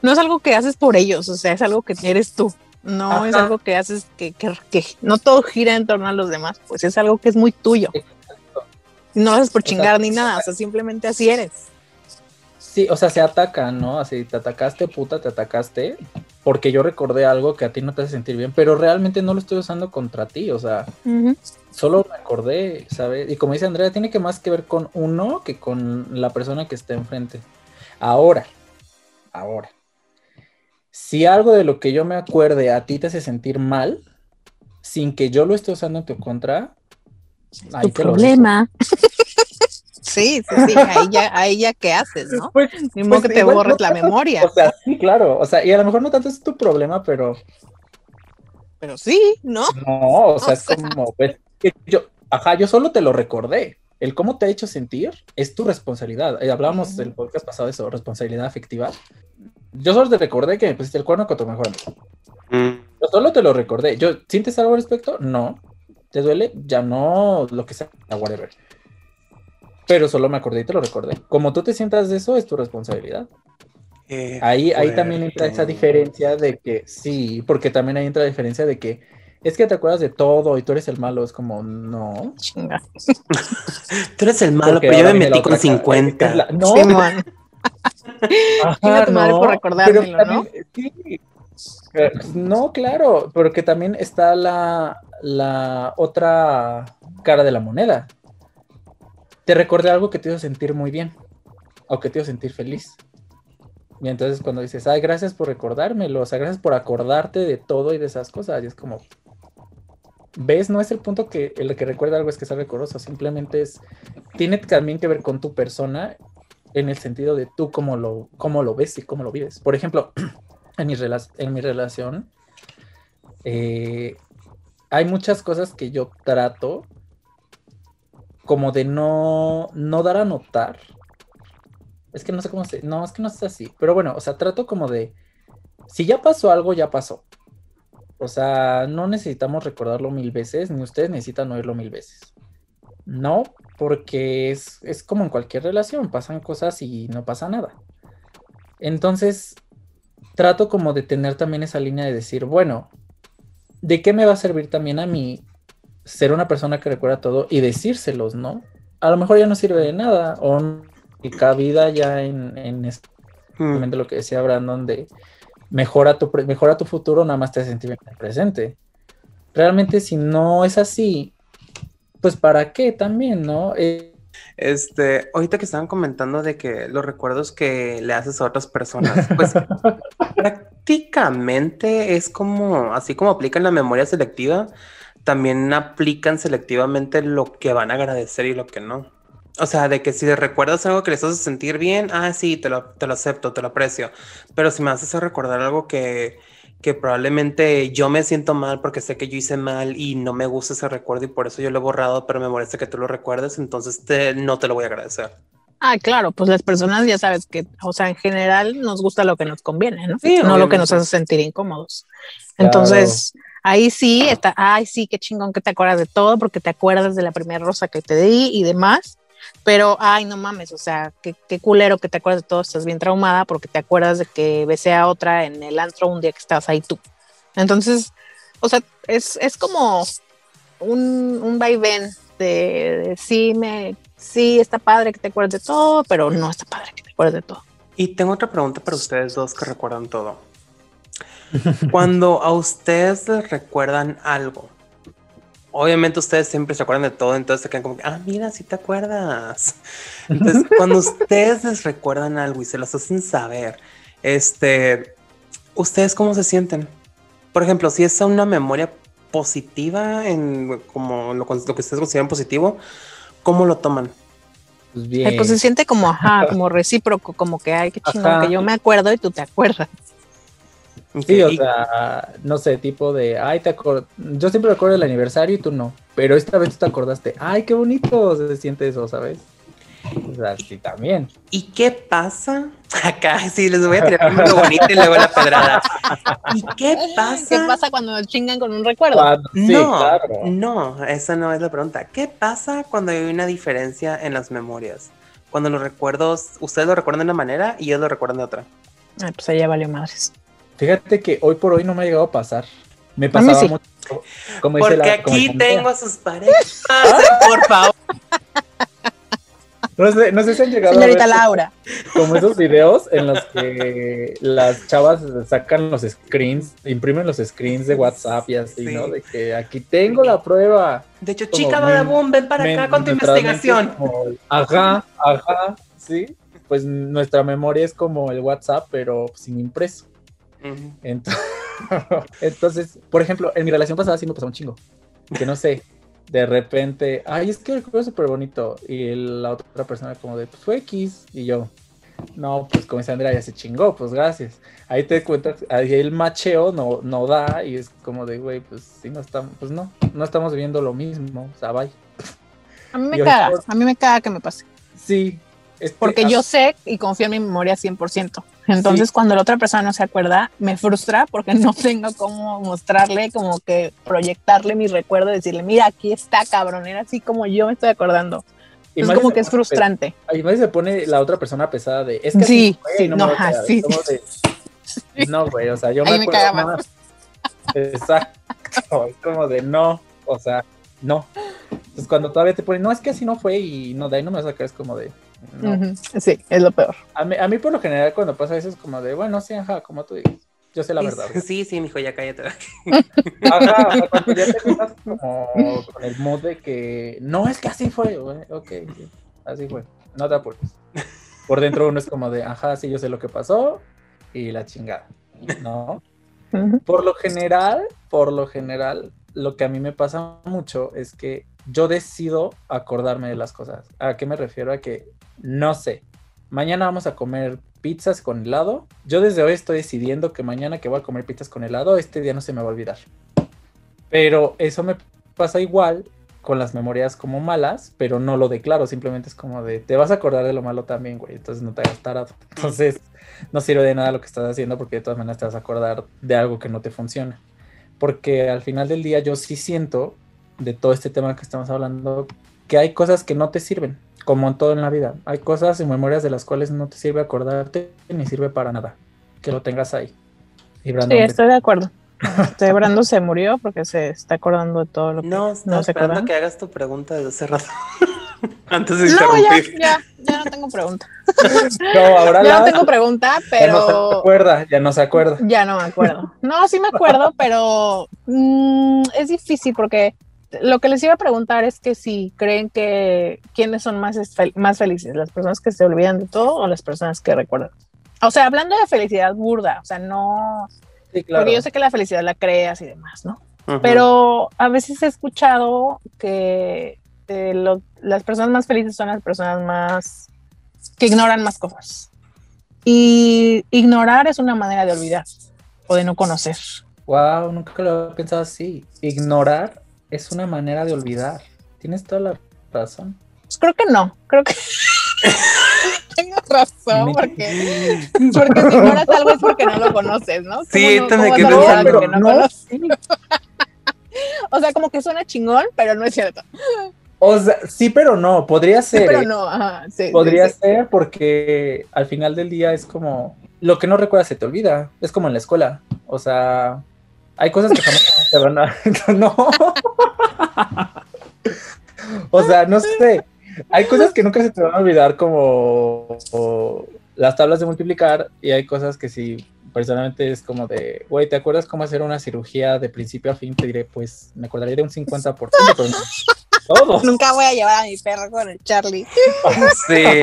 Speaker 2: no es algo que haces por ellos, o sea, es algo que eres tú. No es algo que haces que, que, que, no todo gira en torno a los demás, pues es algo que es muy tuyo. No haces por chingar ni nada, o sea, simplemente así eres.
Speaker 4: Sí, o sea, se atacan, ¿no? Así, te atacaste, puta, te atacaste, porque yo recordé algo que a ti no te hace sentir bien, pero realmente no lo estoy usando contra ti, o sea, solo me acordé, ¿sabes? Y como dice Andrea, tiene que más que ver con uno que con la persona que está enfrente. Ahora, ahora, si algo de lo que yo me acuerde a ti te hace sentir mal, sin que yo lo esté usando en tu contra,
Speaker 2: hay problema. Sí, sí, sí, ahí ya, ahí ya qué haces, ¿no? Pues, Ni modo pues que te borres la memoria.
Speaker 4: O sea, sí, claro, o sea, y a lo mejor no tanto es tu problema, pero...
Speaker 2: Pero sí, ¿no?
Speaker 4: No, o sea, es como, pues, yo, ajá, yo solo te lo recordé. El cómo te ha hecho sentir es tu responsabilidad. Eh, hablábamos del podcast pasado de eso, responsabilidad afectiva. Yo solo te recordé que me pusiste el cuerno con tu mejor amigo. Mm. Yo solo te lo recordé. Yo, ¿Sientes algo al respecto? No. ¿Te duele? Ya no, lo que sea, whatever pero solo me acordé y te lo recordé. Como tú te sientas de eso, es tu responsabilidad. ahí, ahí también entra esa diferencia de que sí, porque también ahí entra la diferencia de que es que te acuerdas de todo y tú eres el malo. Es como, no. <laughs>
Speaker 3: tú eres el malo, pero yo me metí con 50.
Speaker 2: No, sí, man. <laughs> Ajá, no, por recordármelo, ¿no? Sí.
Speaker 4: No, claro, porque también está la, la otra cara de la moneda te recordé algo que te hizo sentir muy bien o que te hizo sentir feliz. Y entonces cuando dices, ay, gracias por recordármelo, o sea, gracias por acordarte de todo y de esas cosas, y es como, ¿ves? No es el punto que el que recuerda algo es que sea recoroso, simplemente es, tiene también que ver con tu persona en el sentido de tú cómo lo, cómo lo ves y cómo lo vives. Por ejemplo, <clears throat> en mi, en mi relación, eh, hay muchas cosas que yo trato como de no, no dar a notar. Es que no sé cómo se, no, es que no es así, pero bueno, o sea, trato como de, si ya pasó algo, ya pasó. O sea, no necesitamos recordarlo mil veces, ni ustedes necesitan oírlo mil veces. No, porque es, es como en cualquier relación, pasan cosas y no pasa nada. Entonces, trato como de tener también esa línea de decir, bueno, ¿de qué me va a servir también a mí ser una persona que recuerda todo y decírselos, ¿no? A lo mejor ya no sirve de nada, o y cabida ya en, en este mm. lo que decía Brandon de mejora tu, mejora tu futuro, nada más te hace sentir bien presente. Realmente si no es así, pues para qué también, ¿no? Eh,
Speaker 3: este, ahorita que estaban comentando de que los recuerdos que le haces a otras personas, pues <laughs> prácticamente es como, así como aplican la memoria selectiva, también aplican selectivamente lo que van a agradecer y lo que no. O sea, de que si recuerdas algo que les hace sentir bien, ah, sí, te lo, te lo acepto, te lo aprecio. Pero si me haces recordar algo que, que probablemente yo me siento mal porque sé que yo hice mal y no me gusta ese recuerdo y por eso yo lo he borrado, pero me molesta que tú lo recuerdes, entonces te, no te lo voy a agradecer.
Speaker 2: Ah, claro, pues las personas ya sabes que, o sea, en general nos gusta lo que nos conviene, ¿no? no lo que nos hace sentir incómodos. Entonces, Ahí sí está, ay, sí, qué chingón que te acuerdas de todo porque te acuerdas de la primera rosa que te di y demás. Pero, ay, no mames, o sea, qué, qué culero que te acuerdas de todo, estás bien traumada porque te acuerdas de que besé a otra en el antro un día que estabas ahí tú. Entonces, o sea, es, es como un, un vaivén de, de, sí, me, sí, está padre que te acuerdes de todo, pero no está padre que te acuerdes de todo.
Speaker 3: Y tengo otra pregunta para ustedes dos que recuerdan todo. <laughs> Cuando a ustedes les recuerdan algo, obviamente ustedes siempre se acuerdan de todo, entonces se quedan como que, ah, mira, si te acuerdas. <laughs> Entonces, cuando ustedes les recuerdan algo y se los hacen saber, este, ¿ustedes cómo se sienten? Por ejemplo, si es una memoria positiva, en como lo, lo que ustedes consideran positivo, ¿cómo lo toman?
Speaker 2: Pues bien. pues se siente como, ajá, <laughs> como recíproco, como que, ay, qué chingón, que yo me acuerdo y tú te acuerdas.
Speaker 4: Sí, o sea, no sé, tipo de, ay, te acuerdo, yo siempre recuerdo el aniversario y tú no, pero esta vez tú te acordaste, ay, qué bonito se siente eso, ¿sabes? O sea, sí, también.
Speaker 3: ¿Y qué pasa? <laughs> Acá sí, les voy a tirar lo bonito y luego la pedrada. ¿Y qué pasa?
Speaker 2: ¿Qué pasa cuando chingan con un recuerdo?
Speaker 3: no, no, esa no es la pregunta. ¿Qué pasa cuando hay una diferencia en las memorias? Cuando los recuerdos, ustedes lo recuerdan de una manera y ellos lo recuerdan de otra.
Speaker 2: Ay, pues allá valió madres.
Speaker 4: Fíjate que hoy por hoy no me ha llegado a pasar. Me pasaba mucho.
Speaker 3: Como Porque aquí tengo a sus parejas, <laughs> por favor.
Speaker 4: No sé, no sé si han llegado
Speaker 2: Señorita a ver Laura.
Speaker 4: Como esos videos en los que las chavas sacan los screens, imprimen los screens de WhatsApp y así, ¿no? De que aquí tengo la prueba.
Speaker 3: De hecho, chica Badabun, ven para acá con tu investigación.
Speaker 4: ajá, ajá, sí. Pues nuestra memoria es como el WhatsApp, pero sin impreso. Entonces, <laughs> entonces, por ejemplo, en mi relación pasada sí me pasó un chingo. Que no sé, de repente, ay, es que el juego es súper bonito. Y la otra persona como de, pues fue X. Y yo, no, pues como dice Andrea, ya se chingó, pues gracias. Ahí te cuentas, ahí el macheo no, no da y es como de, güey, pues sí, no estamos, pues no, no estamos viendo lo mismo, o sea, bye.
Speaker 2: A mí me <laughs> caga, a mí me caga que me pase.
Speaker 4: Sí.
Speaker 2: Porque yo sé y confío en mi memoria 100%. Entonces, cuando la otra persona no se acuerda, me frustra porque no <laughs> tengo cómo mostrarle, como que proyectarle mi recuerdo, decirle, mira, aquí está, cabrón, era así como yo me estoy acordando. Es como que es frustrante.
Speaker 4: Ahí se pone la otra persona pesada de, es que
Speaker 2: sí, sí, no, no, sí,
Speaker 4: no, güey, o sea, yo me, acuerdo más. Exacto, es como de no, o sea, no. Entonces, cuando todavía te ponen, no, es que así no fue y no, de ahí no me vas a sacar, es como de,
Speaker 2: Sí, es lo peor.
Speaker 4: A mí, a mí, por lo general cuando pasa eso es como de, bueno, sí, ajá, como tú dices. Yo sé la verdad. <laughs>
Speaker 3: Sí, sí, mijo, ya cállate.
Speaker 4: Ajá, cuando ya te quedas como con el mood de que no es que así fue, güey. Ok, así fue. No te apures. Por dentro uno es como de, ajá, sí, yo sé lo que pasó y la chingada. ¿No? Por lo general, por lo general, lo que a mí me pasa mucho es que yo decido acordarme de las cosas. ¿A qué me refiero? A que no sé. Mañana vamos a comer pizzas con helado. Yo desde hoy estoy decidiendo que mañana que voy a comer pizzas con helado, este día no se me va a olvidar. Pero eso me pasa igual con las memorias como malas, pero no lo declaro, simplemente es como de, te vas a acordar de lo malo también, güey, entonces no te hagas tarado. Entonces, no sirve de nada lo que estás haciendo porque de todas maneras te vas a acordar de algo que no te funciona. Porque al final del día yo sí siento, de todo este tema que estamos hablando, que hay cosas que no te sirven como en todo en la vida. Hay cosas y memorias de las cuales no te sirve acordarte ni sirve para nada. Que lo tengas ahí.
Speaker 2: sí, estoy de acuerdo. Este <laughs> Brando se murió porque se está acordando de todo lo que
Speaker 3: no, no se esperando que hagas tu pregunta desde hace rato. <laughs> Antes de interrumpir.
Speaker 2: No, ya, ya, ya no tengo pregunta. <laughs> no, ahora ya no tengo pregunta, pero.
Speaker 4: Ya no se acuerda, ya no se acuerda.
Speaker 2: Ya no me acuerdo. No, sí me acuerdo, pero mm, es difícil porque lo que les iba a preguntar es que si creen que quiénes son más, más felices, las personas que se olvidan de todo o las personas que recuerdan. O sea, hablando de felicidad burda, o sea, no... Porque yo sé que la felicidad la creas y demás, ¿no? Pero a veces he escuchado que eh, las personas más felices son las personas más que ignoran más cosas. Y ignorar es una manera de olvidar o de no conocer.
Speaker 4: Wow, nunca lo había pensado así. Ignorar es una manera de olvidar. Tienes toda la razón.
Speaker 2: Pues creo que no, creo que <laughs> tengo razón, porque, <laughs> porque si ignoras algo es porque no lo conoces, ¿no?
Speaker 3: Sí,
Speaker 2: no,
Speaker 3: me
Speaker 2: quedé pensando. No no, <laughs> o sea, como que suena chingón, pero no es cierto.
Speaker 4: O sea, sí, pero no, podría ser.
Speaker 2: Sí, pero ¿eh? no, ajá, sí,
Speaker 4: Podría ser porque al final del día es como lo que no recuerdas se te olvida. Es como en la escuela. O sea, hay cosas que jamás van <laughs> a. no. o sea, no sé. Hay cosas que nunca se te van a olvidar, como las tablas de multiplicar, y hay cosas que si personalmente es como de, güey, ¿te acuerdas cómo hacer una cirugía de principio a fin? Te diré, pues me acordaría de un 50%, pero no. Todos.
Speaker 2: Nunca voy a llevar a mi perro con el Charlie. <laughs>
Speaker 3: Sí,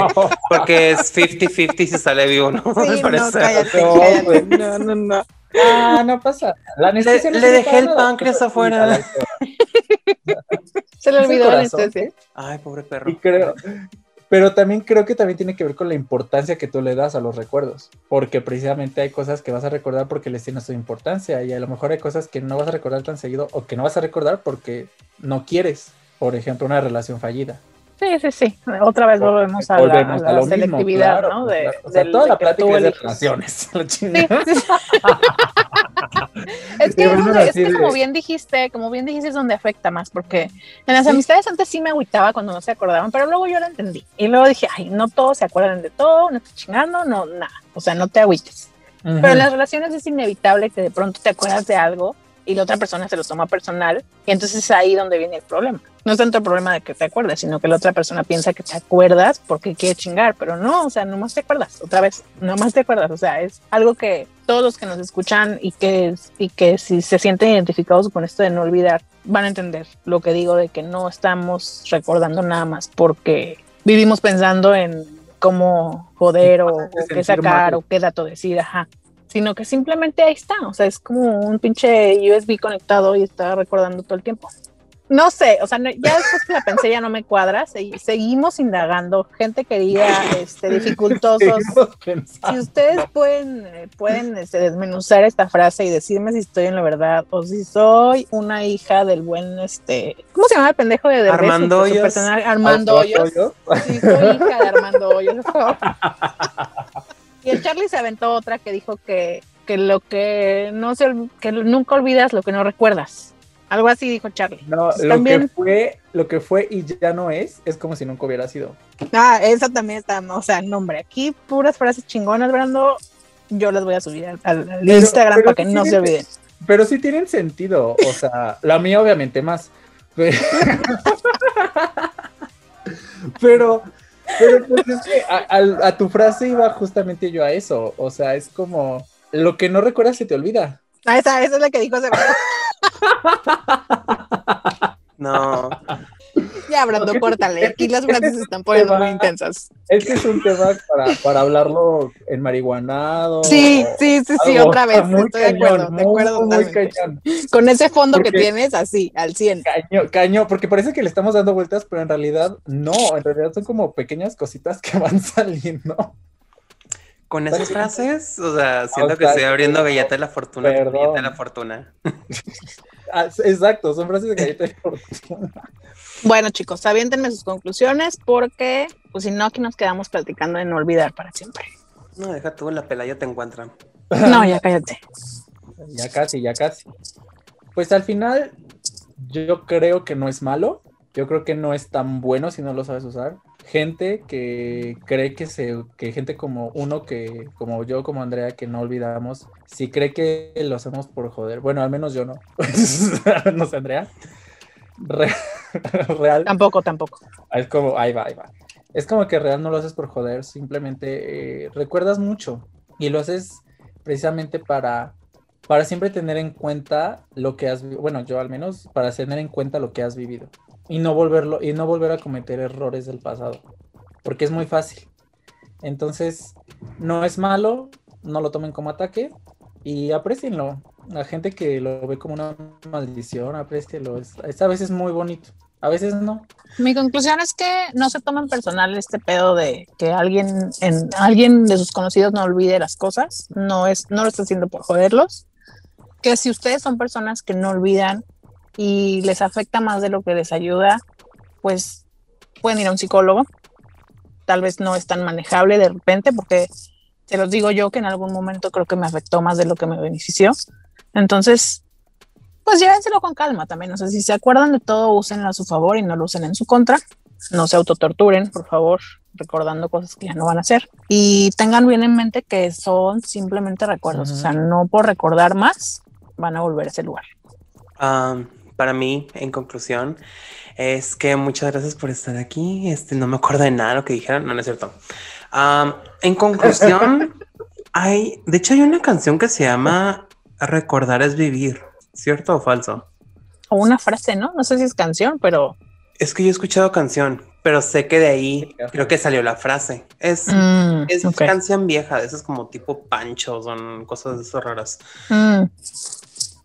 Speaker 3: porque es 50-50 si sale vivo, ¿no?
Speaker 2: Sí, <laughs> no, cállate,
Speaker 4: No,
Speaker 2: cállate. No, no, no.
Speaker 4: Ah, no pasa. La anestesia no
Speaker 3: le dejé el páncreas afuera. <laughs>
Speaker 2: Se le olvidó la anestesia.
Speaker 3: Ay, pobre perro.
Speaker 4: Y creo, pero también creo que también tiene que ver con la importancia que tú le das a los recuerdos, porque precisamente hay cosas que vas a recordar porque les tienes su importancia y a lo mejor hay cosas que no vas a recordar tan seguido o que no vas a recordar porque no quieres, por ejemplo, una relación fallida.
Speaker 2: Sí, sí, sí. Otra vez volvemos a la,
Speaker 4: Volvemos
Speaker 2: a la
Speaker 4: mismo,
Speaker 2: selectividad,
Speaker 4: claro,
Speaker 2: ¿no? De,
Speaker 4: claro. O sea,
Speaker 2: del-
Speaker 4: toda
Speaker 2: de
Speaker 4: la plática es de relaciones. <laughs>
Speaker 2: Sí, <laughs> sí, es que, es, donde- es que como bien dijiste, como bien dijiste, es donde afecta más, porque en las amistades antes sí me agüitaba cuando no se acordaban, pero luego yo lo entendí. Y luego dije, ay, no todos se acuerdan de todo, no estoy chingando, no, nada. O sea, no te agüites. Pero en las relaciones es inevitable que de pronto te acuerdas de algo y la otra persona se lo toma personal y entonces es ahí donde viene el problema. No es tanto el problema de que te acuerdes, sino que la otra persona piensa que te acuerdas porque quiere chingar, pero no, o sea, nomás te acuerdas, otra vez, nomás te acuerdas, o sea, es algo que todos los que nos escuchan y que, y que si se sienten identificados con esto de no olvidar, van a entender lo que digo de que no estamos recordando nada más porque vivimos pensando en cómo joder o, o qué sacar
Speaker 4: mal.
Speaker 2: o qué dato decir, ajá sino que simplemente ahí está, o sea, es como un pinche USB conectado y está recordando todo el tiempo. No sé, o sea, no- ya después que la pensé ya no me cuadra, segui- seguimos indagando, gente querida, este, <laughs> dificultosos. Si ustedes pueden, pueden este, desmenuzar esta frase y decirme si estoy en la verdad o si soy una hija del buen, este, ¿cómo se llama el pendejo de Derbez?
Speaker 3: Armando Hoyos.
Speaker 2: personaje, Armando Hoyos. Sí, soy hija de Armando Hoyos. <laughs> y el Charlie se aventó otra que dijo que, que lo que no se que nunca olvidas lo que no recuerdas. Algo así dijo Charlie.
Speaker 4: No,
Speaker 2: Pues
Speaker 4: lo
Speaker 2: también-
Speaker 4: que fue, lo que fue y ya no es, es como si nunca hubiera sido.
Speaker 2: Ah, esa también está, o sea, nombre, aquí puras frases chingonas, Brando. Yo las voy a subir al, al- al
Speaker 4: Pero-
Speaker 2: Instagram
Speaker 4: pero
Speaker 2: para que
Speaker 4: sí
Speaker 2: no se olviden.
Speaker 4: Pero sí tienen sentido, o sea, la mía obviamente más. <laughs> Pero, pero, pero, pues es que a, a- a tu frase iba justamente yo a eso, o sea, es como lo que no recuerdas se te olvida.
Speaker 2: Ah, esa, esa es la que dijo ese Brando. <laughs> Brando, córtale. Aquí las frases se están poniendo muy intensas.
Speaker 4: Este es un tema para, para hablarlo en marihuanado.
Speaker 2: Sí, sí, sí, sí,
Speaker 4: algo
Speaker 2: otra vez.
Speaker 4: muy
Speaker 2: Estoy de acuerdo, de acuerdo
Speaker 4: muy cañón.
Speaker 2: Con ese fondo que tienes, así, al 100.
Speaker 4: Caño, caño, porque parece que le estamos dando vueltas, pero en realidad no, en realidad son como pequeñas cositas que van <laughs> saliendo.
Speaker 3: Con esas frases, o sea, siento
Speaker 4: O
Speaker 3: que estoy abriendo Galleta de la Fortuna.
Speaker 4: perdón.
Speaker 3: Galleta de la Fortuna. <laughs>
Speaker 4: Ah, exacto, son frases de <laughs> galleta de fortuna.
Speaker 2: Bueno, chicos, aviéntenme sus conclusiones porque, pues si no, aquí nos quedamos platicando de no olvidar para siempre.
Speaker 3: No, deja tú, en la pelaya te encuentran. <laughs>
Speaker 2: No, ya cállate.
Speaker 4: Ya casi, ya casi. Pues al final, yo creo que no es malo. Yo creo que no es tan bueno si no lo sabes usar. Gente que cree que se, que gente como uno que, como yo, como Andrea, que no olvidamos, si cree que lo hacemos por joder. Bueno, al menos yo no. <laughs> no sé, Andrea. Re- <laughs> real.
Speaker 2: Tampoco, tampoco.
Speaker 4: Es como, ahí va, ahí va. Es como que real no lo haces por joder, simplemente eh, recuerdas mucho y lo haces precisamente para, para siempre tener en cuenta lo que has, bueno, yo al menos, para tener en cuenta lo que has vivido y no volverlo, y no volver a cometer errores del pasado, porque es muy fácil. Entonces, no es malo, no lo tomen como ataque y aprecienlo. La gente que lo ve como una maldición, aprecienlo. Es, a veces muy bonito, a veces no.
Speaker 2: Mi conclusión es que no se tomen personal este pedo de que alguien, en, alguien de sus conocidos no olvide las cosas. No, es, no lo está haciendo por joderlos. Que si ustedes son personas que no olvidan y les afecta más de lo que les ayuda, pues pueden ir a un psicólogo. Tal vez no es tan manejable de repente porque te los digo yo que en algún momento creo que me afectó más de lo que me benefició. Entonces, pues llévenselo con calma también. O sea, si se acuerdan de todo, úsenlo a su favor y no lo usen en su contra. No se autotorturen, por favor, recordando cosas que ya no van a hacer. Y tengan bien en mente que son simplemente recuerdos.
Speaker 4: Ujú.
Speaker 2: O sea, no por recordar más van a volver a ese lugar.
Speaker 3: Ah, para mí, en conclusión, es que muchas gracias por estar aquí. Este, no me acuerdo de nada de lo que dijeron, no, no es cierto. En conclusión, <laughs> Hay, de hecho, hay una canción que se llama Recordar es vivir, ¿cierto o falso?
Speaker 2: O una frase, ¿no? No sé si es canción, pero.
Speaker 3: Es que yo he escuchado canción, pero sé que de ahí creo que salió la frase. Es,
Speaker 2: Mm,
Speaker 3: es
Speaker 2: ok.
Speaker 3: canción vieja, de esas como tipo pancho, son cosas de esas raras.
Speaker 2: Mm,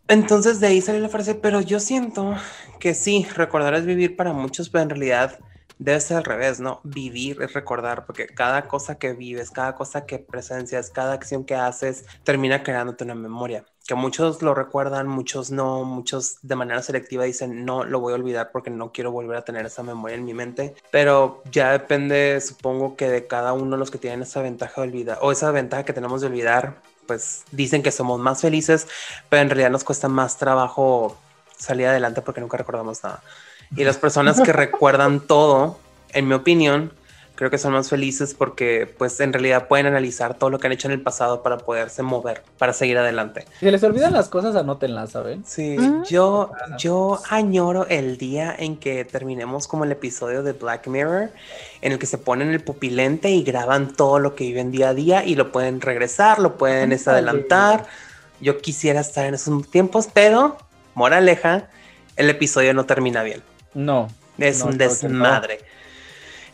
Speaker 3: Entonces de ahí salió la frase, pero yo siento que sí, recordar es vivir para muchos, pero en realidad debe ser al revés, ¿no? Vivir es recordar, porque cada cosa que vives, cada cosa que presencias, cada acción que haces, termina creándote una memoria. Que muchos lo recuerdan, muchos no, muchos de manera selectiva dicen, no, lo voy a olvidar porque no quiero volver a tener esa memoria en mi mente. Pero ya depende, supongo que de cada uno de los que tienen esa ventaja de olvidar, o esa ventaja que tenemos de olvidar, pues dicen que somos más felices, pero en realidad nos cuesta más trabajo salir adelante porque nunca recordamos nada. Y las personas que <laughs> recuerdan todo, en mi opinión, creo que son más felices porque pues en realidad pueden analizar todo lo que han hecho en el pasado para poderse mover, para seguir adelante.
Speaker 4: Si les olvidan las cosas, anótenlas, ¿saben?
Speaker 3: Sí,
Speaker 2: Mm.
Speaker 3: yo, yo añoro el día en que terminemos como el episodio de Black Mirror, en el que se ponen el pupilente y graban todo lo que viven día a día y lo pueden regresar, lo pueden adelantar. Yo quisiera estar en esos tiempos, pero, moraleja, el episodio no termina bien.
Speaker 4: No.
Speaker 3: Es
Speaker 4: No,
Speaker 3: un
Speaker 4: no.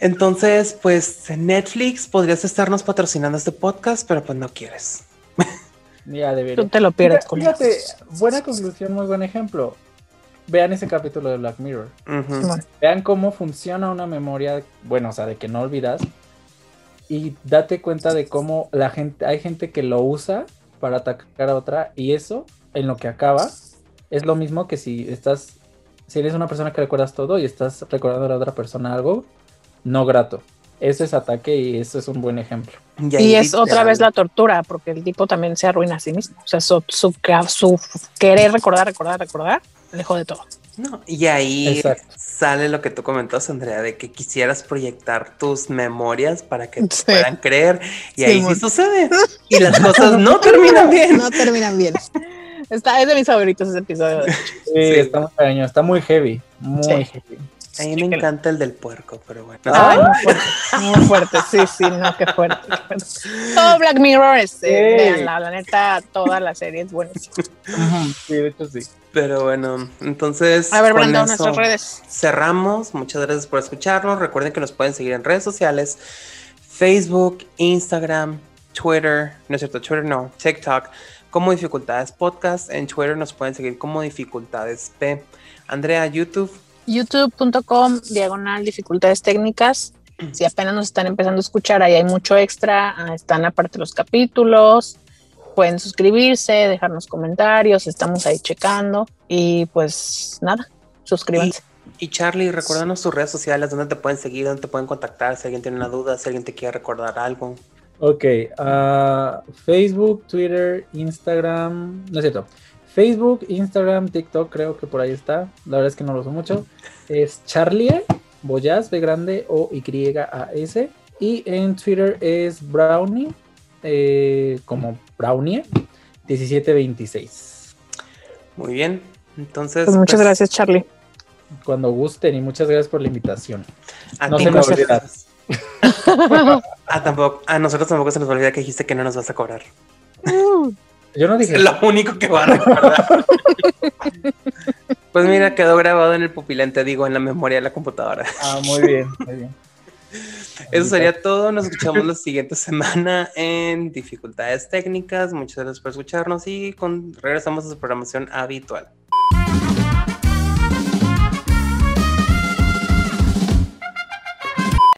Speaker 3: Entonces, pues Netflix podrías estarnos patrocinando este podcast, pero pues no quieres. <laughs>
Speaker 4: Ya debería.
Speaker 2: tú te lo pierdes,
Speaker 4: Fíjate, buena conclusión, muy buen ejemplo. Vean ese capítulo de Black Mirror. Vean cómo funciona una memoria, bueno, o sea, de que no olvidas. Y date cuenta de cómo la gente, hay gente que lo usa para atacar a otra. Y eso, en lo que acaba, es lo mismo que si estás, si eres una persona que recuerdas todo y estás recordando a la otra persona algo no grato. Eso es ataque y eso es un buen ejemplo.
Speaker 2: Y es otra vez la tortura, porque el tipo también se arruina a sí mismo. O sea, su, su, su querer recordar, recordar, recordar, lejos de todo.
Speaker 3: No, y ahí
Speaker 4: Exacto.
Speaker 3: sale lo que tú comentas, Andrea, de que quisieras proyectar tus memorias para que te
Speaker 2: Sí.
Speaker 3: puedan creer. Y
Speaker 2: Sí,
Speaker 3: ahí sí sucede. <laughs> Y las cosas no terminan bien.
Speaker 2: No terminan bien. Está, es de mis favoritos ese episodio.
Speaker 4: Sí,
Speaker 3: Sí.
Speaker 4: está muy está muy heavy. Muy
Speaker 2: Sí.
Speaker 4: heavy.
Speaker 3: A mí me encanta el del puerco, pero bueno.
Speaker 2: Ay, muy fuerte, muy fuerte. Sí, sí, no, qué fuerte. qué fuerte. Todo Black Mirror, este,
Speaker 4: Sí.
Speaker 2: véanla, la neta, toda la serie es buenísima.
Speaker 4: Sí, de hecho sí.
Speaker 3: Pero bueno, entonces.
Speaker 2: A ver, Brandon, nuestras redes.
Speaker 3: Cerramos. Muchas gracias por escucharnos. Recuerden que nos pueden seguir en redes sociales: Facebook, Instagram, Twitter. No es cierto, Twitter no, TikTok. Como Dificultades Podcast. En Twitter nos pueden seguir como Dificultades P. Andrea, YouTube.
Speaker 2: youtube.com diagonal dificultades técnicas. Si apenas nos están empezando a escuchar, ahí hay mucho extra. ah, Están aparte los capítulos. Pueden suscribirse, dejarnos comentarios. Estamos ahí checando. Y pues nada, suscríbanse.
Speaker 3: Y Charlie, recuérdanos tus redes sociales, dónde te pueden seguir, dónde te pueden contactar, si alguien tiene una duda, si alguien te quiere recordar algo.
Speaker 4: Ok, ah, Facebook, Twitter, Instagram, no es cierto. Facebook, Instagram, TikTok, creo que por ahí está. La verdad es que no lo uso mucho. Es Charlie Boyas, B grande O Y A S. Y en Twitter es Brownie, eh, como Brownie 1726.
Speaker 3: Muy bien. Entonces,
Speaker 2: Pues muchas
Speaker 3: pues,
Speaker 2: gracias, Charlie.
Speaker 4: Cuando gusten y muchas gracias por la invitación.
Speaker 3: A
Speaker 4: No
Speaker 3: ti
Speaker 4: se me olvida. <laughs>
Speaker 3: Ah, tampoco, a nosotros tampoco se nos olvida que dijiste que no nos vas a cobrar. <laughs>
Speaker 4: Yo no dije
Speaker 3: Es lo único que va a recordar. <laughs> pues mira, quedó grabado en el pupilente, digo, en la memoria de la computadora.
Speaker 4: Ah, muy bien, muy bien. <laughs>
Speaker 3: Eso sería todo. Nos escuchamos la <laughs> siguiente semana en dificultades técnicas. Muchas gracias por escucharnos y con, regresamos a su programación habitual.